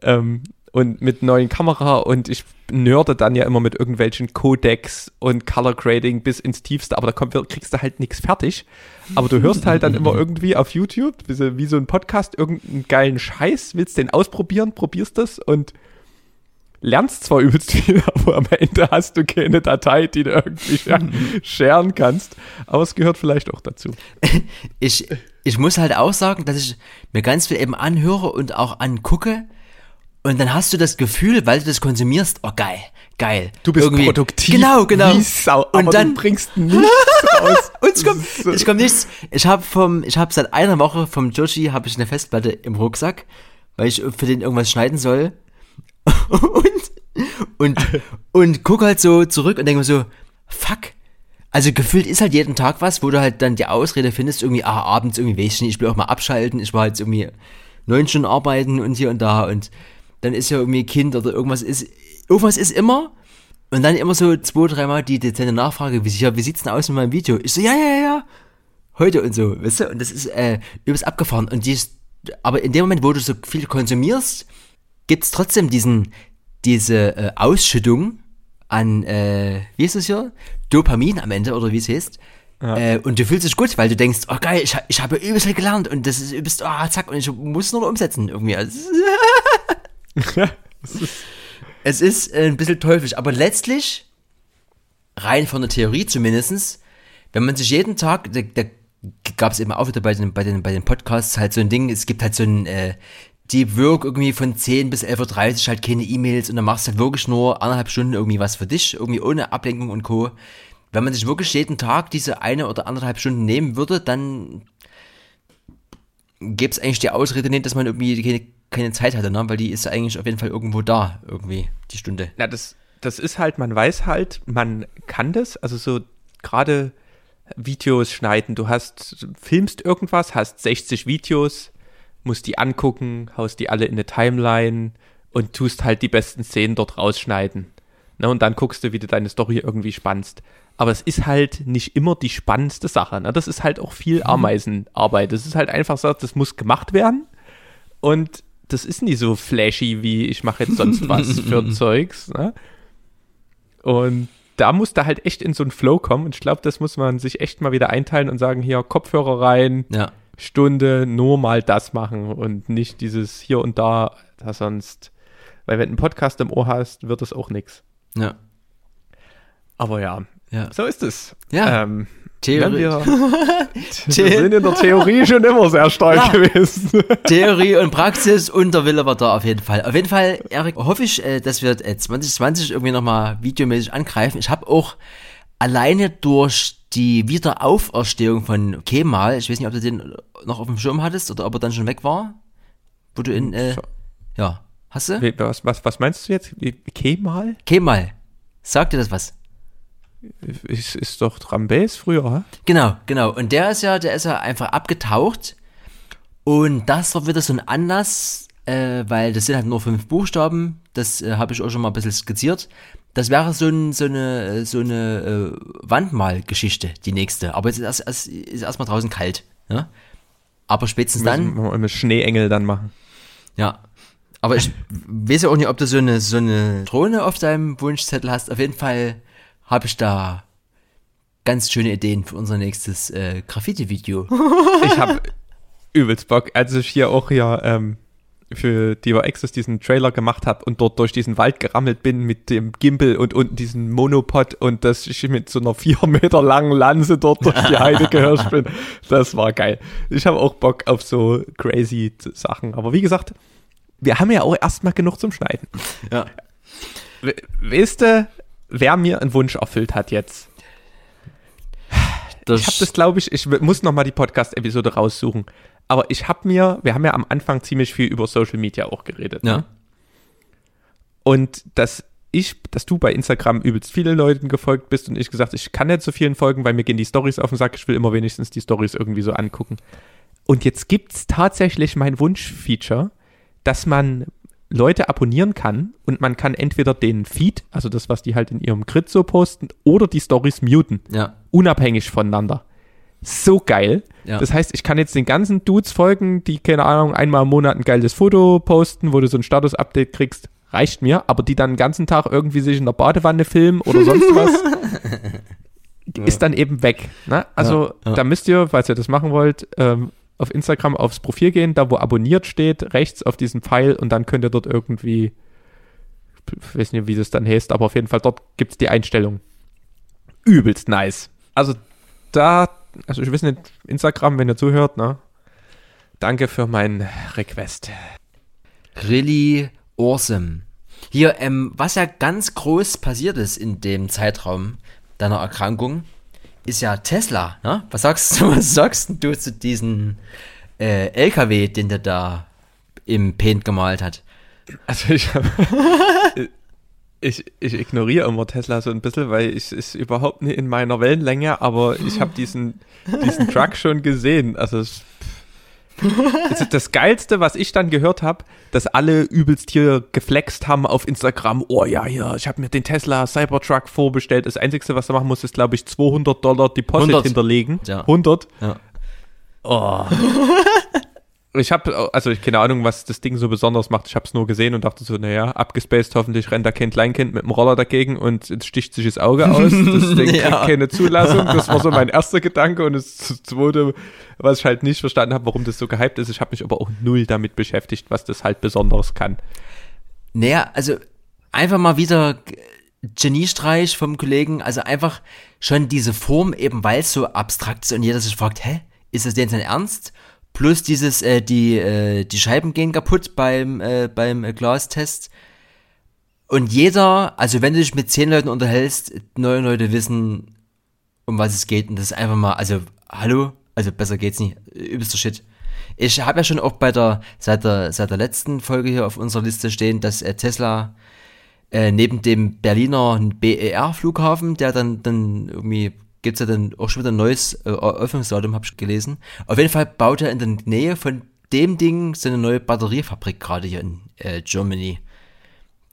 Speaker 1: ähm, und mit neuen Kamera und ich nörde dann ja immer mit irgendwelchen Codecs und Color Grading bis ins Tiefste, aber da kommt, kriegst du halt nichts fertig. Aber du hörst halt dann immer [LAUGHS] irgendwie auf YouTube, wie so, ein Podcast, irgendeinen geilen Scheiß, willst den ausprobieren, probierst das und lernst zwar übelst viel, [LAUGHS] aber am Ende hast du keine Datei, die du irgendwie [LAUGHS] scheren kannst. Aber es gehört vielleicht auch dazu.
Speaker 2: Ich, ich muss halt auch sagen, dass ich mir ganz viel eben anhöre und auch angucke, und dann hast du das Gefühl, weil du das konsumierst, oh geil, geil.
Speaker 1: Du bist Irgendwie, produktiv.
Speaker 2: Genau, genau.
Speaker 1: Wie Sau, aber und dann du bringst [LAUGHS] nichts
Speaker 2: aus. und es kommt, so. es kommt nichts. Ich habe vom, ich habe seit einer Woche vom Joshi habe ich eine Festplatte im Rucksack, weil ich für den irgendwas schneiden soll. [LAUGHS] und und und guck halt so zurück und denke mir so, fuck. Also gefühlt ist halt jeden Tag was, wo du halt dann die Ausrede findest, irgendwie, ah, abends irgendwie, weiß ich nicht, ich will auch mal abschalten, ich war jetzt irgendwie neun Stunden arbeiten und hier und da und dann ist ja irgendwie Kind oder irgendwas ist, irgendwas ist immer. Und dann immer so zwei, dreimal die dezente Nachfrage, wie, ja, wie sieht's denn aus mit meinem Video? Ich so, ja, ja, ja, heute und so, weißt du? Und das ist äh, übelst abgefahren. Und dies, aber in dem Moment, wo du so viel konsumierst, gibt's trotzdem diesen, diese äh, Ausschüttung an, äh, wie ist es hier? Dopamin am Ende, oder wie es heißt. Ja. Äh, und du fühlst dich gut, weil du denkst, oh geil, ich, ich habe übelst gelernt und das ist übelst, oh zack, und ich muss es nur umsetzen irgendwie. Also, [LAUGHS] [LAUGHS] es ist äh, ein bisschen teuflisch, aber letztlich, rein von der Theorie zumindestens, wenn man sich jeden Tag, da, da gab es eben auch wieder bei den, bei, den, bei den Podcasts halt so ein Ding, es gibt halt so ein äh, Deep Work irgendwie von 10 bis 11.30 Uhr halt keine E-Mails und dann machst du halt wirklich nur anderthalb Stunden irgendwie was für dich, irgendwie ohne Ablenkung und Co. Wenn man sich wirklich jeden Tag diese eine oder anderthalb Stunden nehmen würde, dann gäbe es eigentlich die Ausrede nicht, dass man irgendwie keine keine Zeit hatte, ne? weil die ist eigentlich auf jeden Fall irgendwo da, irgendwie, die Stunde.
Speaker 1: Na, das, das ist halt, man weiß halt, man kann das, also so gerade Videos schneiden, du hast, filmst irgendwas, hast 60 Videos, musst die angucken, haust die alle in eine Timeline und tust halt die besten Szenen dort rausschneiden. Ne, und dann guckst du, wie du deine Story irgendwie spannst. Aber es ist halt nicht immer die spannendste Sache. Ne? Das ist halt auch viel mhm. Ameisenarbeit. Das ist halt einfach so, das muss gemacht werden. Und das ist nie so flashy wie ich mache jetzt sonst [LAUGHS] was für Zeugs. Ne? Und da muss da halt echt in so einen Flow kommen. Und ich glaube, das muss man sich echt mal wieder einteilen und sagen, hier Kopfhörer rein,
Speaker 2: ja.
Speaker 1: Stunde, nur mal das machen und nicht dieses hier und da, da sonst. Weil wenn du einen Podcast im Ohr hast, wird das auch nichts.
Speaker 2: Ja.
Speaker 1: Aber ja,
Speaker 2: ja.
Speaker 1: so ist es.
Speaker 2: Ja. Ähm,
Speaker 1: Theorie. Wir, [LAUGHS] wir sind in der Theorie schon immer sehr stark ja. gewesen. [LAUGHS]
Speaker 2: Theorie und Praxis und der Wille war da auf jeden Fall. Auf jeden Fall, Erik, hoffe ich, äh, dass wir 2020 äh, irgendwie nochmal videomäßig angreifen. Ich habe auch alleine durch die Wiederauferstehung von Kemal, ich weiß nicht, ob du den noch auf dem Schirm hattest oder ob er dann schon weg war, wo du in, äh, ja, hast du?
Speaker 1: Was, was, was meinst du jetzt? Kemal?
Speaker 2: Kemal. Sagt dir das was?
Speaker 1: Ist, ist doch Trambes früher?
Speaker 2: Genau, genau. Und der ist ja, der ist ja einfach abgetaucht. Und das war wieder so ein Anlass, äh, weil das sind halt nur fünf Buchstaben. Das äh, habe ich auch schon mal ein bisschen skizziert. Das wäre so, ein, so eine, so eine äh, Wandmalgeschichte, die nächste. Aber jetzt ist, erst, ist erstmal draußen kalt. Ja? Aber spätestens dann.
Speaker 1: Wir müssen Schneeengel dann machen.
Speaker 2: Ja. Aber ich weiß ja auch nicht, ob du so eine, so eine Drohne auf deinem Wunschzettel hast. Auf jeden Fall habe ich da, ganz schöne Ideen für unser nächstes äh, Graffiti-Video. [LAUGHS]
Speaker 1: Ich habe übelst Bock, als ich hier auch hier ähm, für Diva Access diesen Trailer gemacht habe und dort durch diesen Wald gerammelt bin mit dem Gimbal und unten diesen Monopod und dass ich mit so einer vier Meter langen Lanze dort durch die Heide [LAUGHS] gehirscht bin. Das war geil. Ich habe auch Bock auf so crazy Sachen. Aber wie gesagt, wir haben ja auch erstmal genug zum Schneiden.
Speaker 2: Ja.
Speaker 1: We weißt du, wer mir einen Wunsch erfüllt hat jetzt?
Speaker 2: Das
Speaker 1: ich habe das, glaube ich, ich muss noch mal die Podcast-Episode raussuchen. Aber ich habe mir, wir haben ja am Anfang ziemlich viel über Social Media auch geredet.
Speaker 2: ja.
Speaker 1: Ne? Und dass ich, dass du bei Instagram übelst vielen Leuten gefolgt bist und ich gesagt, ich kann nicht so vielen folgen, weil mir gehen die Stories auf den Sack. Ich will immer wenigstens die Stories irgendwie so angucken. Und jetzt gibt's tatsächlich mein Wunsch-Feature, dass man Leute abonnieren kann und man kann entweder den Feed, also das, was die halt in ihrem Grid so posten, oder die Stories muten
Speaker 2: Ja.
Speaker 1: unabhängig voneinander. So geil.
Speaker 2: Ja.
Speaker 1: Das heißt, ich kann jetzt den ganzen Dudes folgen, die, keine Ahnung, einmal im Monat ein geiles Foto posten, wo du so ein Status-Update kriegst. Reicht mir, aber die dann den ganzen Tag irgendwie sich in der Badewanne filmen oder sonst [LAUGHS] was, ist dann eben weg. Ne? Also,
Speaker 2: Ja,
Speaker 1: da müsst ihr, falls ihr das machen wollt, ähm, auf Instagram aufs Profil gehen, da wo abonniert steht, rechts auf diesen Pfeil und dann könnt ihr dort irgendwie, ich weiß nicht, wie das dann heißt, aber auf jeden Fall dort gibt es die Einstellung. Übelst nice. Also da, also ich weiß nicht, Instagram, wenn ihr zuhört, ne? Danke für meinen Request.
Speaker 2: Really awesome. Hier, ähm, was ja ganz groß passiert ist in dem Zeitraum deiner Erkrankung, ist ja Tesla, ne? Was sagst du, [LAUGHS] was sagst du zu diesem äh, LKW, den der da im Paint gemalt hat?
Speaker 1: Also ich hab, [LAUGHS] ich, ich ignoriere immer Tesla so ein bisschen, weil ich ist überhaupt nicht in meiner Wellenlänge, aber ich habe diesen, diesen Truck schon gesehen. Also es, das, ist das Geilste, was ich dann gehört habe, dass alle übelst hier geflext haben auf Instagram. Oh ja, ja, ich habe mir den Tesla Cybertruck vorbestellt. Das Einzige, was du machen musst, ist, glaube ich, 200 Dollar Deposit
Speaker 2: 100.
Speaker 1: hinterlegen.
Speaker 2: Ja.
Speaker 1: 100.
Speaker 2: Ja.
Speaker 1: Oh. [LAUGHS] Ich habe, also ich keine Ahnung, was das Ding so besonders macht. Ich habe es nur gesehen und dachte so, naja, abgespaced, hoffentlich rennt da kein Kleinkind mit dem Roller dagegen und es sticht sich das Auge aus. Das [LAUGHS] Ding
Speaker 2: Ja.
Speaker 1: kriegt keine Zulassung. Das war so mein erster Gedanke. Und das zweite, was ich halt nicht verstanden habe, warum das so gehypt ist. Ich habe mich aber auch null damit beschäftigt, was das halt besonders kann.
Speaker 2: Naja, also einfach mal wieder Geniestreich vom Kollegen, also einfach schon diese Form, eben weil es so abstrakt ist und jeder sich fragt, hä, ist das denn sein Ernst? Plus dieses, äh, die, äh, die Scheiben gehen kaputt beim, äh, beim äh, Glastest. Und jeder, also wenn du dich mit zehn Leuten unterhältst, neun Leute wissen, um was es geht. Und das ist einfach mal, also, hallo, also besser geht's nicht. Übelster Shit. Ich habe ja schon auch bei der seit, der, seit der letzten Folge hier auf unserer Liste stehen, dass äh, Tesla äh, neben dem Berliner BER-Flughafen, der dann, dann irgendwie gibt's ja dann auch schon wieder ein neues äh, Eröffnungsdatum, habe ich gelesen. Auf jeden Fall baut er in der Nähe von dem Ding seine neue Batteriefabrik gerade hier in äh, Germany.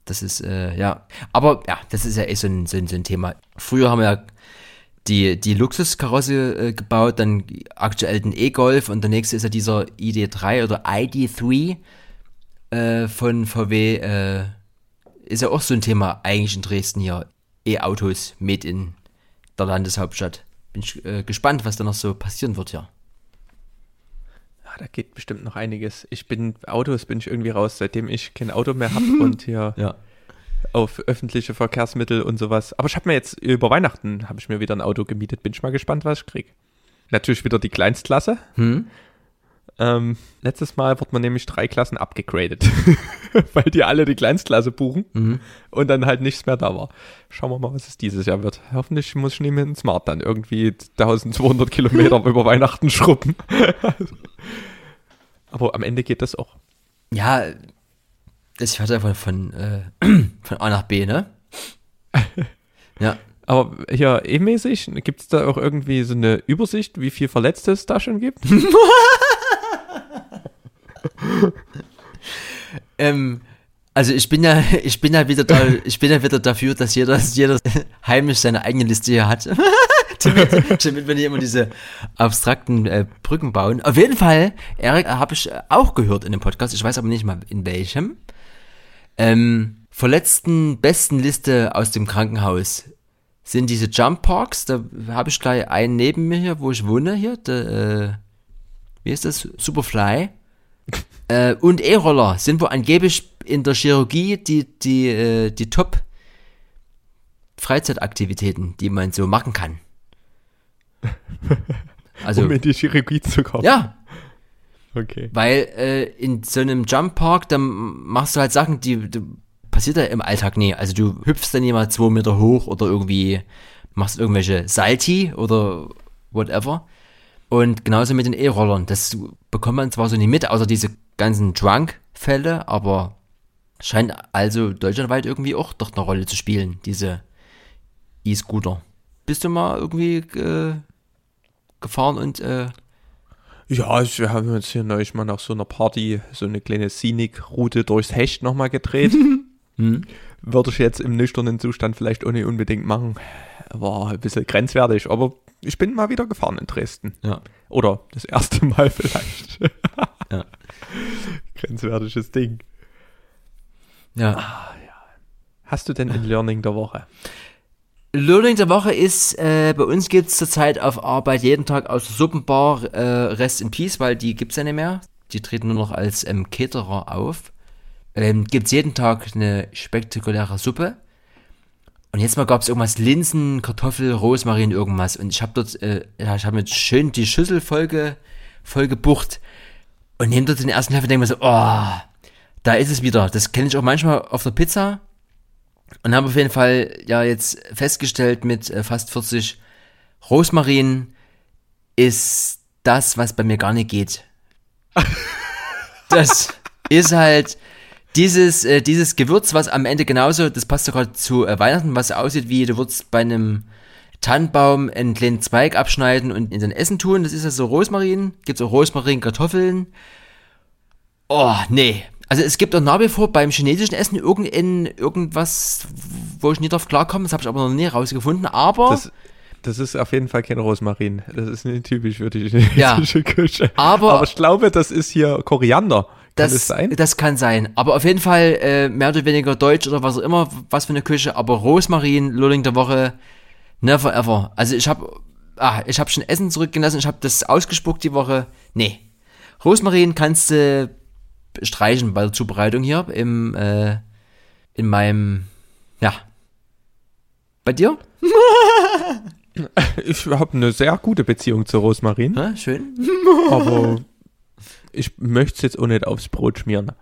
Speaker 2: Das ist, äh, ja. Aber ja, das ist ja eh so ein, so ein, so ein Thema. Früher haben wir ja die, die Luxuskarosse äh, gebaut, dann aktuell den E-Golf und der nächste ist ja dieser ID3 oder ID3 äh, von VW. Äh, ist ja auch so ein Thema eigentlich in Dresden hier. E-Autos made in der Landeshauptstadt. Bin ich äh, gespannt, was da noch so passieren wird, ja.
Speaker 1: Ja, da geht bestimmt noch einiges. Ich bin, Autos bin ich irgendwie raus, seitdem ich kein Auto mehr habe [LAUGHS] und hier
Speaker 2: Ja.
Speaker 1: auf öffentliche Verkehrsmittel und sowas. Aber ich habe mir jetzt über Weihnachten habe ich mir wieder ein Auto gemietet. Bin ich mal gespannt, was ich krieg. Natürlich wieder die Kleinstklasse.
Speaker 2: Hm?
Speaker 1: Ähm, letztes Mal wurde man nämlich drei Klassen abgegradet, [LAUGHS] weil die alle die Kleinstklasse buchen
Speaker 2: Mhm.
Speaker 1: und dann halt nichts mehr da war. Schauen wir mal, was es dieses Jahr wird. Hoffentlich muss ich nicht mehr in Smart dann irgendwie 1200 Kilometer [LAUGHS] über Weihnachten schrubben. Aber am Ende geht das auch.
Speaker 2: Ja, das fährt ja von, von, äh, [CLEARS THROAT] von A nach B, ne? [LAUGHS] ja.
Speaker 1: Aber hier E-mäßig, gibt es da auch irgendwie so eine Übersicht, wie viel Verletzte es da schon gibt? [LAUGHS]
Speaker 2: Ähm, also ich bin ja, [LAUGHS] ich bin ja wieder da, ich bin ja wieder dafür, dass jeder, jeder heimisch seine eigene Liste hier hat. [LAUGHS] damit, damit wir nicht immer diese abstrakten äh, Brücken bauen. Auf jeden Fall, Erik, habe ich auch gehört in dem Podcast, ich weiß aber nicht mal in welchem. Ähm, verletzten besten Liste aus dem Krankenhaus sind diese Jump Parks. Da habe ich gleich einen neben mir hier, wo ich wohne hier. Der, äh, wie ist das? Superfly. Äh, und E-Roller sind wohl angeblich in der Chirurgie die, die, äh, die Top Freizeitaktivitäten, die man so machen kann. [LAUGHS] Also,
Speaker 1: um in die Chirurgie zu kommen.
Speaker 2: ja,
Speaker 1: Okay.
Speaker 2: weil äh, in so einem Jump Park, dann machst du halt Sachen, die, die passiert ja im Alltag nie. Also du hüpfst dann jemand zwei Meter hoch oder irgendwie machst irgendwelche Salti oder whatever. Und genauso mit den E-Rollern. Das bekommt man zwar so nicht mit, außer diese ganzen Drunk-Fälle, aber scheint also deutschlandweit irgendwie auch doch eine Rolle zu spielen, diese E-Scooter. Bist du mal irgendwie äh, gefahren und äh,
Speaker 1: Ja, wir haben jetzt hier neulich mal nach so einer Party so eine kleine Scenic-Route durchs Hecht nochmal gedreht. [LAUGHS]
Speaker 2: hm?
Speaker 1: Würde ich jetzt im nüchternen Zustand vielleicht auch nicht unbedingt machen. War ein bisschen grenzwertig, aber ich bin mal wieder gefahren in Dresden.
Speaker 2: Ja.
Speaker 1: Oder das erste Mal [LAUGHS] vielleicht.
Speaker 2: Ja. [LAUGHS]
Speaker 1: Grenzwertiges Ding.
Speaker 2: Ja.
Speaker 1: Hast du denn ein Learning der Woche?
Speaker 2: Learning der Woche ist, äh, bei uns gibt's zurzeit auf Arbeit jeden Tag aus der Suppenbar äh, Rest in Peace, weil die gibt's ja nicht mehr. Die treten nur noch als ähm, Caterer auf. Ähm, gibt's jeden Tag eine spektakuläre Suppe. Und jetzt mal gab's irgendwas Linsen, Kartoffel, Rosmarin, irgendwas. Und ich habe dort, äh, ja, ich habe mir schön die Schüssel voll, ge, voll gebucht. Und dort den ersten Löffel und denke mir so, oh, da ist es wieder. Das kenne ich auch manchmal auf der Pizza. Und habe auf jeden Fall ja jetzt festgestellt mit äh, fast 40 Rosmarin ist das, was bei mir gar nicht geht. das ist halt dieses, äh, dieses Gewürz, was am Ende genauso, das passt sogar zu äh, Weihnachten, was aussieht wie du würdest bei einem Tannenbaum einen kleinen Zweig abschneiden und in dein Essen tun. Das ist ja so Rosmarin. Gibt's auch Rosmarin, Kartoffeln. Oh, nee. Also es gibt auch nach wie vor beim chinesischen Essen irgendein, irgendwas, wo ich nie drauf klarkomme. Das habe ich aber noch nie rausgefunden. Aber,
Speaker 1: Das, das ist auf jeden Fall kein Rosmarin. Das ist nicht typisch für die [LAUGHS] chinesische
Speaker 2: Ja.
Speaker 1: Küche.
Speaker 2: Aber-
Speaker 1: Aber ich glaube, das ist hier Koriander. Kann
Speaker 2: das,
Speaker 1: das sein?
Speaker 2: das kann sein. Aber auf jeden Fall äh, mehr oder weniger deutsch oder was auch immer, was für eine Küche. Aber Rosmarin, Lulling der Woche, never ever. Also ich habe ah, ich habe schon Essen zurückgelassen. Ich habe das ausgespuckt die Woche. Nee. Rosmarin kannst du streichen bei der Zubereitung hier im, äh, in meinem, ja. Bei dir? [LAUGHS]
Speaker 1: Ich habe eine sehr gute Beziehung zu Rosmarin,
Speaker 2: Ja, schön. [LAUGHS]
Speaker 1: aber ich möchte es jetzt auch nicht aufs Brot schmieren.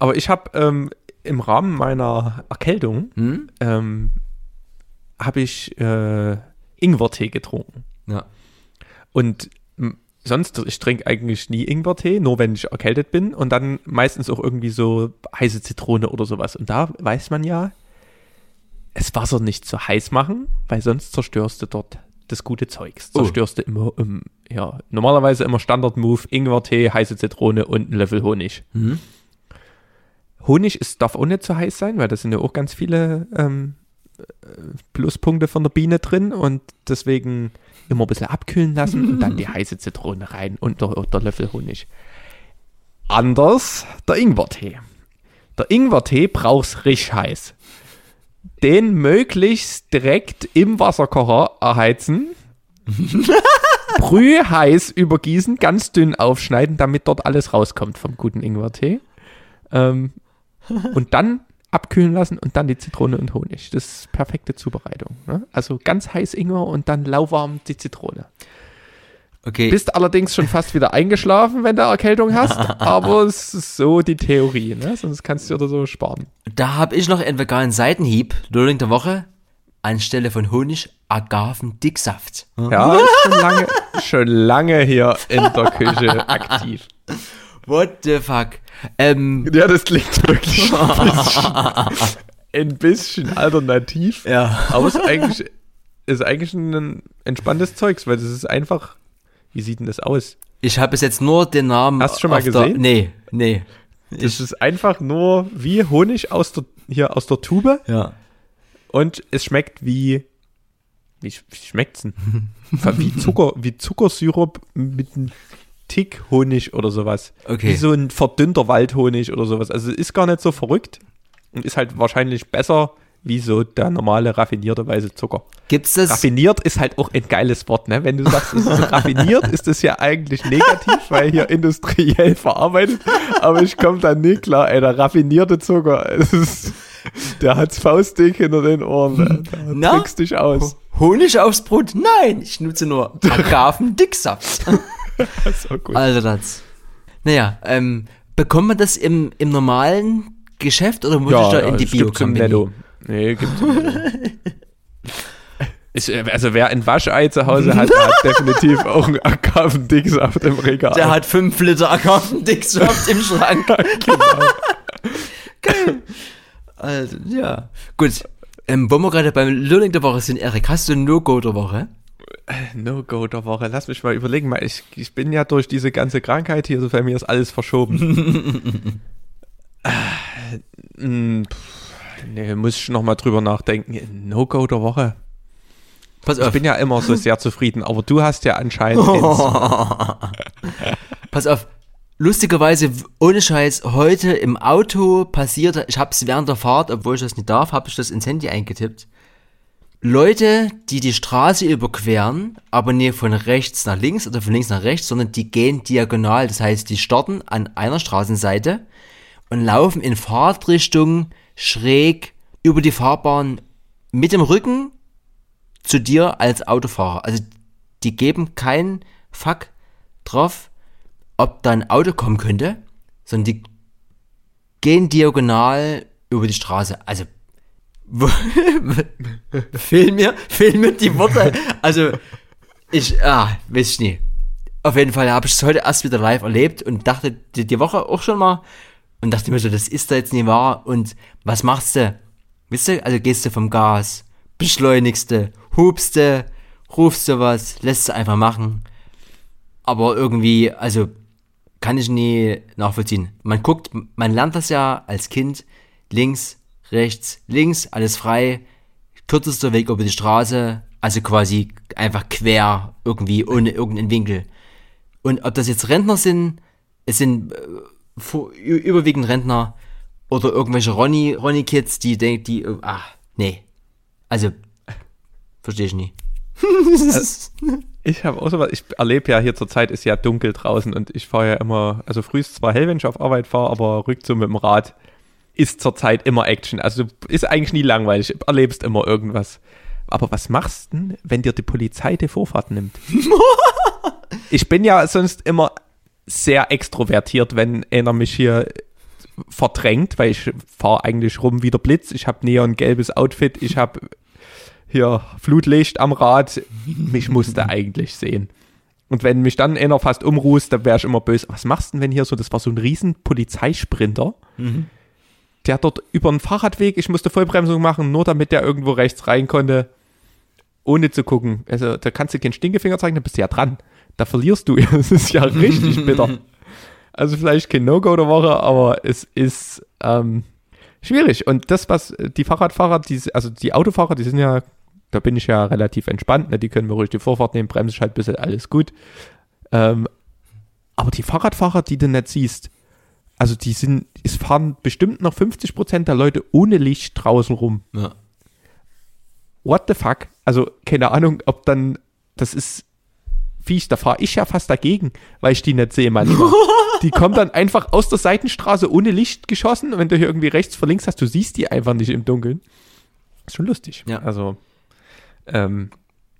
Speaker 1: Aber ich habe ähm, im Rahmen meiner Erkältung
Speaker 2: Hm?
Speaker 1: ähm, habe ich äh, Ingwertee getrunken.
Speaker 2: Ja.
Speaker 1: Und sonst, ich trinke eigentlich nie Ingwertee, nur wenn ich erkältet bin und dann meistens auch irgendwie so heiße Zitrone oder sowas. Und da weiß man ja, das Wasser nicht zu heiß machen, weil sonst zerstörst du dort das gute Zeugs.
Speaker 2: Oh.
Speaker 1: Zerstörst du immer, ähm, ja, normalerweise immer Standard-Move, Ingwertee, heiße Zitrone und ein Löffel Honig.
Speaker 2: Mhm.
Speaker 1: Honig ist, darf auch nicht zu heiß sein, weil da sind ja auch ganz viele ähm, äh, Pluspunkte von der Biene drin und deswegen immer ein bisschen abkühlen lassen und dann die [LAUGHS] heiße Zitrone rein und der, der Löffel Honig. Anders der Ingwertee. Der Ingwertee brauchst richtig heiß. Den möglichst direkt im Wasserkocher erheizen. [LAUGHS] Brühe heiß übergießen, ganz dünn aufschneiden, damit dort alles rauskommt vom guten Ingwertee. Ähm, und dann abkühlen lassen und dann die Zitrone und Honig. Das ist perfekte Zubereitung. Ne? Also ganz heiß Ingwer und dann lauwarm die Zitrone.
Speaker 2: Okay.
Speaker 1: Bist allerdings schon fast wieder eingeschlafen, wenn du Erkältung hast, [LAUGHS] aber es ist so die Theorie, ne? sonst kannst du dir so sparen.
Speaker 2: Da habe ich noch einen veganen Seitenhieb, Lulling der Woche, anstelle von Honig Agavendicksaft.
Speaker 1: Ja, schon lange, schon lange hier in der Küche [LAUGHS] aktiv.
Speaker 2: What the fuck? Ähm,
Speaker 1: Ja, das klingt wirklich [LAUGHS] ein bisschen, ein bisschen alternativ.
Speaker 2: ja.
Speaker 1: Aber es ist eigentlich, ist eigentlich ein entspanntes Zeugs, weil das ist einfach. Wie sieht denn das aus?
Speaker 2: Ich habe bis jetzt nur den Namen.
Speaker 1: Hast du schon mal
Speaker 2: auf der-
Speaker 1: gesehen?
Speaker 2: Nee, nee.
Speaker 1: Das ist einfach nur wie Honig aus der, hier aus der Tube
Speaker 2: Ja.
Speaker 1: und es schmeckt wie. Wie, wie schmeckt's denn? [LAUGHS] wie Zucker, wie Zuckersirup mit einem Tick Honig oder sowas.
Speaker 2: Okay.
Speaker 1: Wie so ein verdünnter Waldhonig oder sowas. Also ist gar nicht so verrückt und ist halt wahrscheinlich besser wie so der normale raffinierte weiße Zucker.
Speaker 2: Gibt's das?
Speaker 1: Raffiniert ist halt auch ein geiles Wort, ne? Wenn du sagst, es ist raffiniert, [LAUGHS] ist das ja eigentlich negativ, weil hier industriell verarbeitet. Aber ich komme da nie klar, ey, der raffinierte Zucker, [LAUGHS] ist, der hat's faustdick hinter den Ohren, ne?
Speaker 2: Na?
Speaker 1: dich aus.
Speaker 2: Honig aufs Brot? Nein, ich nutze nur [LAUGHS] Agavendicksaft.
Speaker 1: So gut.
Speaker 2: also das. Naja, ähm, bekommt man das im, im normalen Geschäft oder muss ich da in die Bio-Company?
Speaker 1: Netto. Nee, gibt's im Netto. Äh, also wer ein Waschei zu Hause hat, hat definitiv [LAUGHS] auch einen Agavendicksaft im Regal.
Speaker 2: Der hat 5 Liter Agavendicksaft im Schrank. [LAUGHS] Geil. Also, ja. Gut. Ähm, wo wir gerade beim Learning der Woche sind, Erik, hast du ein No-Go der Woche?
Speaker 1: No-Go der Woche. Lass mich mal überlegen. Ich, ich bin ja durch diese ganze Krankheit hier, so bei mir ist alles verschoben. mh, [LAUGHS] pff, nee, muss ich noch mal drüber nachdenken. No-Go der Woche.
Speaker 2: Pass
Speaker 1: Ich
Speaker 2: auf.
Speaker 1: bin ja immer so sehr zufrieden, aber du hast ja anscheinend. [LAUGHS]
Speaker 2: Pass auf. Lustigerweise, ohne Scheiß, heute im Auto passiert, ich hab's während der Fahrt, obwohl ich das nicht darf, habe ich das ins Handy eingetippt. Leute, die die Straße überqueren, aber nicht von rechts nach links oder von links nach rechts, sondern die gehen diagonal. Das heißt, die starten an einer Straßenseite und laufen in Fahrtrichtung schräg über die Fahrbahn mit dem Rücken zu dir als Autofahrer. Also die geben keinen Fuck drauf, ob da ein Auto kommen könnte, sondern die gehen diagonal über die Straße. Also [LAUGHS] wo- fehl mir, fehl mir die Worte. Also ich, ah, weiß ich nie. Auf jeden Fall habe ich es heute erst wieder live erlebt und dachte die, die Woche auch schon mal und dachte mir so, das ist da jetzt nicht wahr. Und was machst du? Wisst du, also gehst du vom Gas, beschleunigst du, hupst du, rufst du was, lässt du einfach machen. Aber irgendwie, also kann ich nie nachvollziehen. Man guckt, man lernt das ja als Kind, links, rechts, links, alles frei, kürzester Weg über die Straße, also quasi einfach quer, irgendwie ohne irgendeinen Winkel. Und ob das jetzt Rentner sind, es sind äh, überwiegend Rentner oder irgendwelche Ronny, Ronny-Kids, die denken, die, äh, ach, nee. Also, verstehe ich nie.
Speaker 1: Ich habe auch so was, ich erlebe ja hier zur Zeit ist ja dunkel draußen und ich fahre ja immer, also früh ist zwar hell, wenn ich auf Arbeit fahre, aber rückzu mit dem Rad ist zur Zeit immer Action. Also ist eigentlich nie langweilig, erlebst immer irgendwas. Aber was machst du denn, wenn dir die Polizei die Vorfahrt nimmt? [LAUGHS] ich bin ja sonst immer sehr extrovertiert, wenn einer mich hier verdrängt, weil ich fahre eigentlich rum wie der Blitz. Ich habe neongelbes Outfit, ich habe hier Flutlicht am Rad. Mich musste eigentlich sehen. Und wenn mich dann einer fast umrußt, dann wäre ich immer böse. Was machst du denn, wenn hier so, das war so ein riesen Polizeisprinter, der dort über einen Fahrradweg, ich musste Vollbremsung machen, nur damit der irgendwo rechts rein konnte, ohne zu gucken. Also da kannst du keinen Stinkefinger zeigen, da bist du ja dran. Da verlierst du. [LAUGHS] Das ist ja richtig [LAUGHS] bitter. Also vielleicht kein No-Go der Woche, aber es ist ähm, schwierig. Und das, was die Fahrradfahrer, die, also die Autofahrer, die sind ja, da bin ich ja relativ entspannt, ne? die können mir ruhig die Vorfahrt nehmen, bremse ich halt ein bisschen, alles gut. Ähm, aber die Fahrradfahrer, die du nicht siehst, also die sind, es fahren bestimmt noch 50% der Leute ohne Licht draußen rum.
Speaker 2: Ja.
Speaker 1: What the fuck? Also keine Ahnung, ob dann, das ist fies, da fahre ich ja fast dagegen, weil ich die nicht sehe manchmal. [LAUGHS] die kommen dann einfach aus der Seitenstraße ohne Licht geschossen und wenn du hier irgendwie rechts vor links hast, du siehst die einfach nicht im Dunkeln. Ist schon lustig.
Speaker 2: Ja.
Speaker 1: Also, ähm,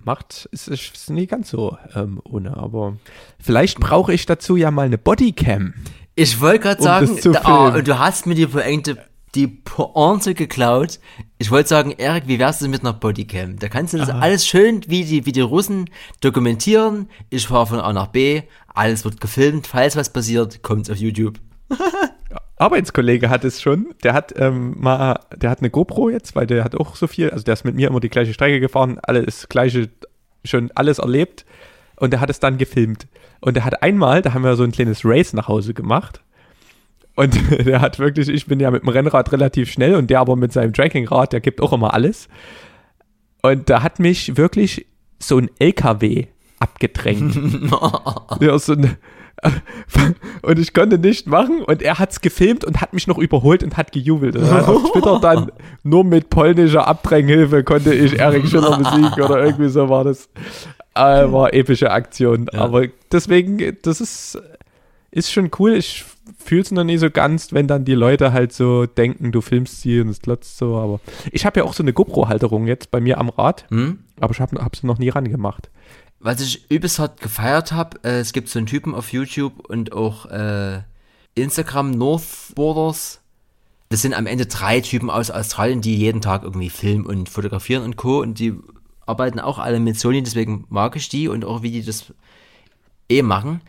Speaker 1: macht, ist, ist nie ganz so ähm, ohne, aber vielleicht brauche ich dazu ja mal eine Bodycam.
Speaker 2: Ich wollte gerade
Speaker 1: Um
Speaker 2: sagen,
Speaker 1: zu
Speaker 2: da, und du hast mir die Pointe, die Pointe geklaut. Ich wollte sagen, Erik, wie wär's denn mit einer Bodycam? Da kannst du das alles schön wie die, wie die Russen dokumentieren. Ich fahre von A nach B, alles wird gefilmt. Falls was passiert, kommt's auf YouTube. [LAUGHS]
Speaker 1: Arbeitskollege hat es schon. Der hat ähm, mal, der hat eine GoPro jetzt, weil der hat auch so viel, also der ist mit mir immer die gleiche Strecke gefahren, alles gleiche, schon alles erlebt und der hat es dann gefilmt. Und der hat einmal, da haben wir so ein kleines Race nach Hause gemacht. Und [LAUGHS] der hat wirklich, ich bin ja mit dem Rennrad relativ schnell und der aber mit seinem Trackingrad, der gibt auch immer alles. Und da hat mich wirklich so ein LKW abgedrängt. [LAUGHS] ja, so ein, [LAUGHS] und ich konnte nicht machen und er hat's gefilmt und hat mich noch überholt und hat gejubelt. Und dann auf Twitter dann nur mit polnischer Abdränghilfe konnte ich Erik Schiller besiegen oder irgendwie so war das. Äh, war epische Aktion.
Speaker 2: Ja.
Speaker 1: Aber deswegen, das ist, ist schon cool. Ich fühle es noch nie so ganz, wenn dann die Leute halt so denken, du filmst sie und es klotzt so. Aber ich habe ja auch so eine GoPro-Halterung jetzt bei mir am Rad,
Speaker 2: Hm?
Speaker 1: aber ich habe hab sie noch nie rangemacht.
Speaker 2: Was ich übelst hart gefeiert habe, äh, es gibt so einen Typen auf YouTube und auch äh, Instagram, Northborders. Das sind am Ende drei Typen aus Australien, die jeden Tag irgendwie filmen und fotografieren und Co. Und die arbeiten auch alle mit Sony, deswegen mag ich die und auch wie die das eh machen.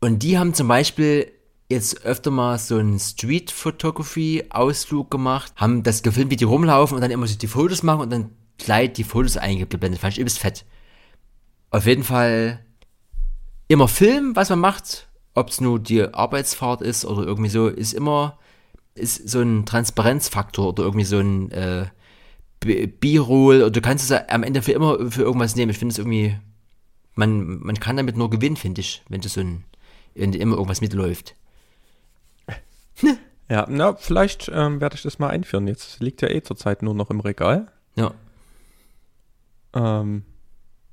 Speaker 2: Und die haben zum Beispiel jetzt öfter mal so einen Street Photography Ausflug gemacht, haben das gefilmt, wie die rumlaufen und dann immer so die Fotos machen und dann gleich die Fotos eingeblendet. Fand ich übelst fett. Auf jeden Fall immer filmen, was man macht, ob es nur die Arbeitsfahrt ist oder irgendwie so, ist immer ist so ein Transparenzfaktor oder irgendwie so ein äh, B-Roll oder du kannst es ja am Ende für immer für irgendwas nehmen. Ich finde es irgendwie, man, man kann damit nur gewinnen, finde ich, wenn du so ein, wenn immer irgendwas mitläuft.
Speaker 1: Ja, na, vielleicht ähm, werde ich das mal einführen. Jetzt liegt ja eh zurzeit nur noch im Regal.
Speaker 2: Ja.
Speaker 1: Ähm,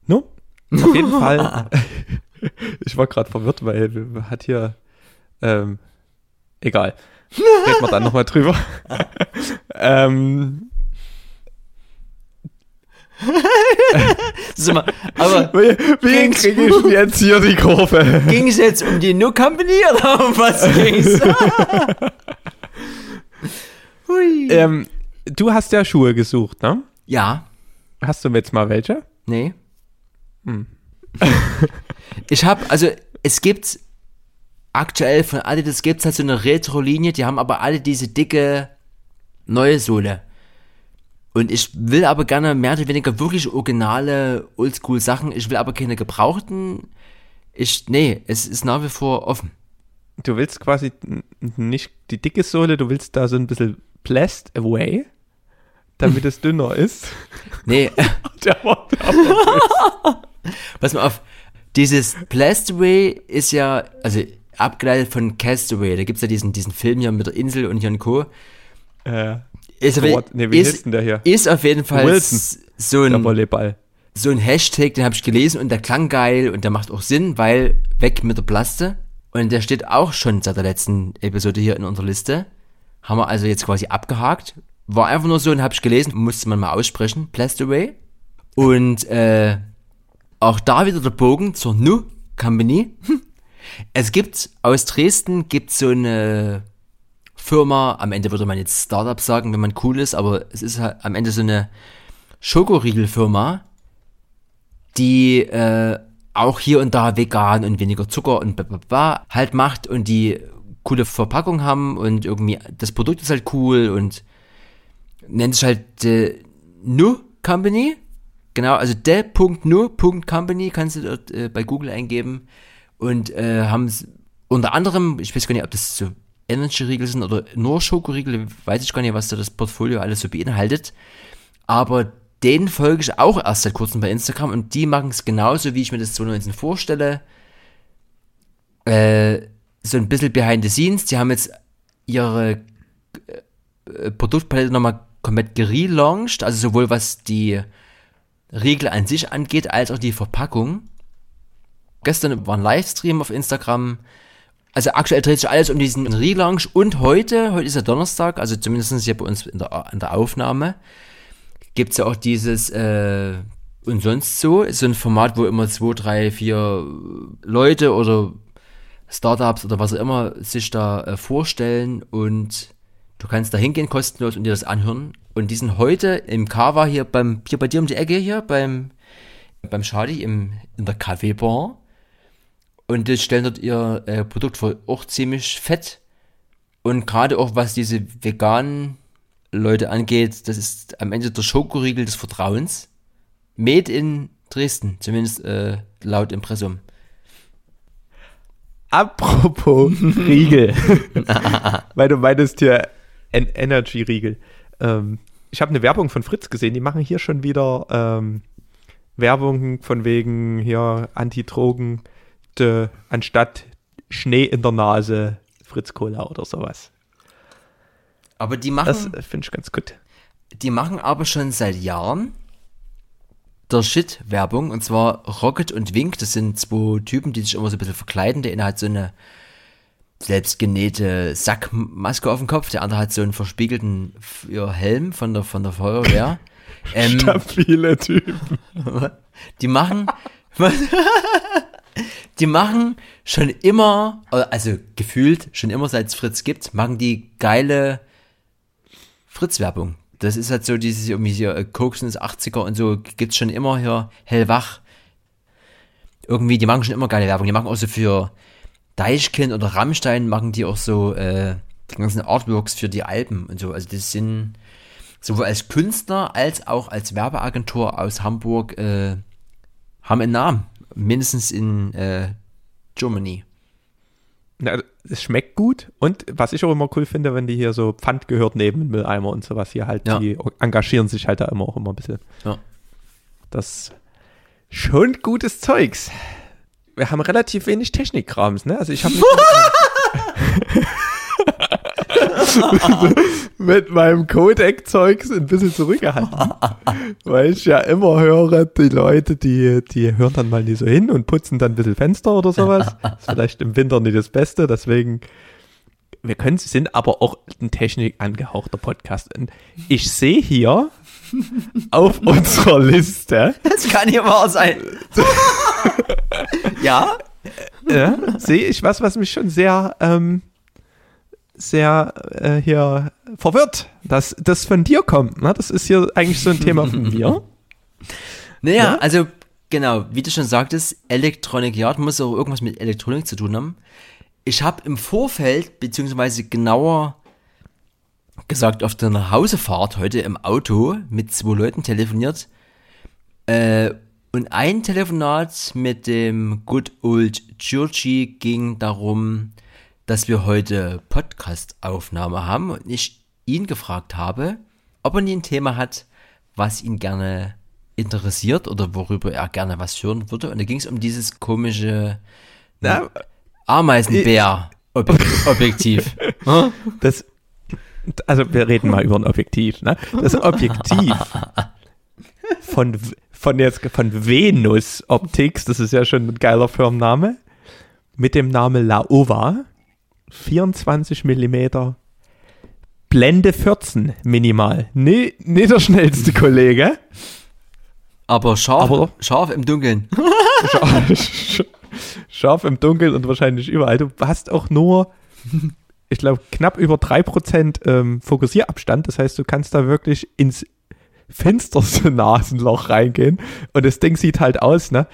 Speaker 1: no? Auf jeden [LAUGHS] Fall. ich war gerade verwirrt, weil hat hier. Ähm, egal. Reden wir dann nochmal drüber. [LAUGHS] ähm, [LAUGHS]
Speaker 2: mal, aber Ging's-
Speaker 1: kriege ich jetzt hier [LAUGHS] die Kurve?
Speaker 2: ging es jetzt um die New Company oder um was ging's? [LAUGHS] Hui.
Speaker 1: ähm, du hast ja Schuhe gesucht, ne?
Speaker 2: Ja,
Speaker 1: Hast du jetzt mal welche?
Speaker 2: Nee. ich habe, also es gibt aktuell von Adidas gibt es halt so eine Retro-Linie, die haben aber alle diese dicke neue Sohle. Und ich will aber gerne mehr oder weniger wirklich originale Oldschool-Sachen. Ich will aber keine gebrauchten. Ich, nee, es ist nach wie vor offen.
Speaker 1: Du willst quasi nicht die dicke Sohle, du willst da so ein bisschen blessed away, damit es dünner ist. [LAUGHS]
Speaker 2: Nee, [LAUGHS]
Speaker 1: Der war, der war [LAUGHS]
Speaker 2: pass mal auf. Dieses Plastaway ist ja, also abgeleitet von Castaway. Da gibt's ja diesen, diesen Film hier mit der Insel und Jan Co.
Speaker 1: äh,
Speaker 2: Ist, auf,
Speaker 1: Gott, nee, wie
Speaker 2: ist,
Speaker 1: der hier?
Speaker 2: ist auf jeden Fall
Speaker 1: Wilson.
Speaker 2: so ein,
Speaker 1: Volleyball.
Speaker 2: so ein Hashtag, den habe ich gelesen und der klang geil und der macht auch Sinn, weil weg mit der Plaste. Und der steht auch schon seit der letzten Episode hier in unserer Liste. Haben wir also jetzt quasi abgehakt. War einfach nur so und habe ich gelesen, musste man mal aussprechen, Plastaway. Und äh, auch da wieder der Bogen zur Nu Company. [LAUGHS] Es gibt aus Dresden gibt so eine Firma, am Ende würde man jetzt Startup sagen, wenn man cool ist, aber es ist halt am Ende so eine Schokoriegelfirma, die äh, auch hier und da vegan und weniger Zucker und bla halt macht und die coole Verpackung haben und irgendwie das Produkt ist halt cool und nennt sich halt äh, Nu Company. Genau, also de.nu.company kannst du dort äh, bei Google eingeben und äh, haben unter anderem, ich weiß gar nicht, ob das so Energy-Riegel sind oder nur Schokoriegel, weiß ich gar nicht, was da das Portfolio alles so beinhaltet. Aber denen folge ich auch erst seit kurzem bei Instagram und die machen es genauso, wie ich mir das 2019 vorstelle. Äh, so ein bisschen behind the scenes. Die haben jetzt ihre äh, Produktpalette nochmal komplett gelauncht, also sowohl was die Riegel an sich angeht, als auch die Verpackung. Gestern war ein Livestream auf Instagram. Also aktuell dreht sich alles um diesen Relaunch und heute, heute ist ja Donnerstag, also zumindest hier bei uns in der, in der Aufnahme, gibt es ja auch dieses äh, und sonst so, ist so ein Format, wo immer zwei, drei, vier Leute oder Startups oder was auch immer sich da äh, vorstellen und du kannst da hingehen kostenlos und dir das anhören. Und die sind heute im Kava hier beim, hier bei dir um die Ecke hier, beim, beim Schadi im, in der Kaffeebar. Und die stellen dort ihr äh, Produkt vor, auch ziemlich fett. Und gerade auch was diese veganen Leute angeht, das ist am Ende der Schokoriegel des Vertrauens. Made in Dresden, zumindest äh, laut Impressum.
Speaker 1: Apropos [LAUGHS] Riegel. [LAUGHS] Weil du meintest hier en Energy-Riegel. Ähm, ich habe eine Werbung von Fritz gesehen, die machen hier schon wieder ähm, Werbung von wegen hier Anti-Drogen, de- anstatt Schnee in der Nase, Fritz Cola oder sowas.
Speaker 2: Aber die machen.
Speaker 1: Das äh, finde ich ganz gut.
Speaker 2: Die machen aber schon seit Jahren der Shit-Werbung. Und zwar Rocket und Wink. Das sind zwei Typen, die sich immer so ein bisschen verkleiden. Der eine hat so eine selbstgenähte Sackmaske auf dem Kopf. Der andere hat so einen verspiegelten Helm von der, von der Feuerwehr. [LAUGHS]
Speaker 1: Ähm, Stabile Typen. [LAUGHS]
Speaker 2: Die machen, [LAUGHS] die machen schon immer, also gefühlt schon immer seit es Fritz gibt, machen die geile Fritz-Werbung. Das ist halt so dieses irgendwie hier äh, Koksen des 80er und so gibt's schon immer hier hellwach. Irgendwie, die machen schon immer geile Werbung. Die machen auch so für Deichkind oder Rammstein machen die auch so äh, die ganzen Artworks für die Alben und so. Also das sind sowohl als Künstler als auch als Werbeagentur aus Hamburg äh, haben einen Namen. Mindestens in äh, Germany.
Speaker 1: Na, es schmeckt gut und was ich auch immer cool finde, wenn die hier so Pfand gehört neben den Mülleimer und sowas hier halt, ja. die engagieren sich halt da immer auch immer ein bisschen. Ja. Das schon gutes Zeugs. Wir haben relativ wenig Technikkrams, ne? Also ich habe [LAUGHS] [LAUGHS] [LAUGHS] mit meinem Codec-Zeugs ein bisschen zurückgehalten. [LAUGHS] weil ich ja immer höre, die Leute, die, die hören dann mal nicht so hin und putzen dann ein bisschen Fenster oder sowas. [LAUGHS] Ist vielleicht im Winter nicht das Beste, deswegen wir können, sind aber auch ein Technik angehauchter Podcast. Und ich sehe hier auf [LAUGHS] unserer Liste.
Speaker 2: Das kann hier wahr sein. ja?
Speaker 1: ja sehe ich was, was mich schon sehr ähm, sehr äh, hier verwirrt, dass das von dir kommt. Ne? Das ist hier eigentlich so ein Thema von [LAUGHS] mir.
Speaker 2: Naja, ja? also genau, wie du schon sagtest, Electronic Yard muss auch irgendwas mit Elektronik zu tun haben. Ich habe im Vorfeld, beziehungsweise genauer gesagt auf der Nachhausefahrt heute im Auto mit zwei Leuten telefoniert. Äh, und ein Telefonat mit dem Good Old Churchy ging darum, dass wir heute Podcast-Aufnahme haben und ich ihn gefragt habe, ob er nie ein Thema hat, was ihn gerne interessiert oder worüber er gerne was hören würde. Und da ging es um dieses komische Na, Ameisenbär-Objektiv. [LAUGHS]
Speaker 1: das, also wir reden mal über ein Objektiv. Ne? Das Objektiv [LAUGHS] von, von, jetzt, von Venus Optics, das ist ja schon ein geiler Firmenname, mit dem Namen Laowa 24 mm. Blende 14 minimal. Nee, nicht der schnellste Kollege.
Speaker 2: Aber scharf, Aber scharf im Dunkeln.
Speaker 1: scharf, [LAUGHS] [LAUGHS] scharf im Dunkeln und wahrscheinlich überall. Du hast auch nur, ich glaube, knapp über 3% ähm, Fokussierabstand. Das heißt, du kannst da wirklich ins finsterste [LAUGHS] Nasenloch reingehen. Und das Ding sieht halt aus, ne?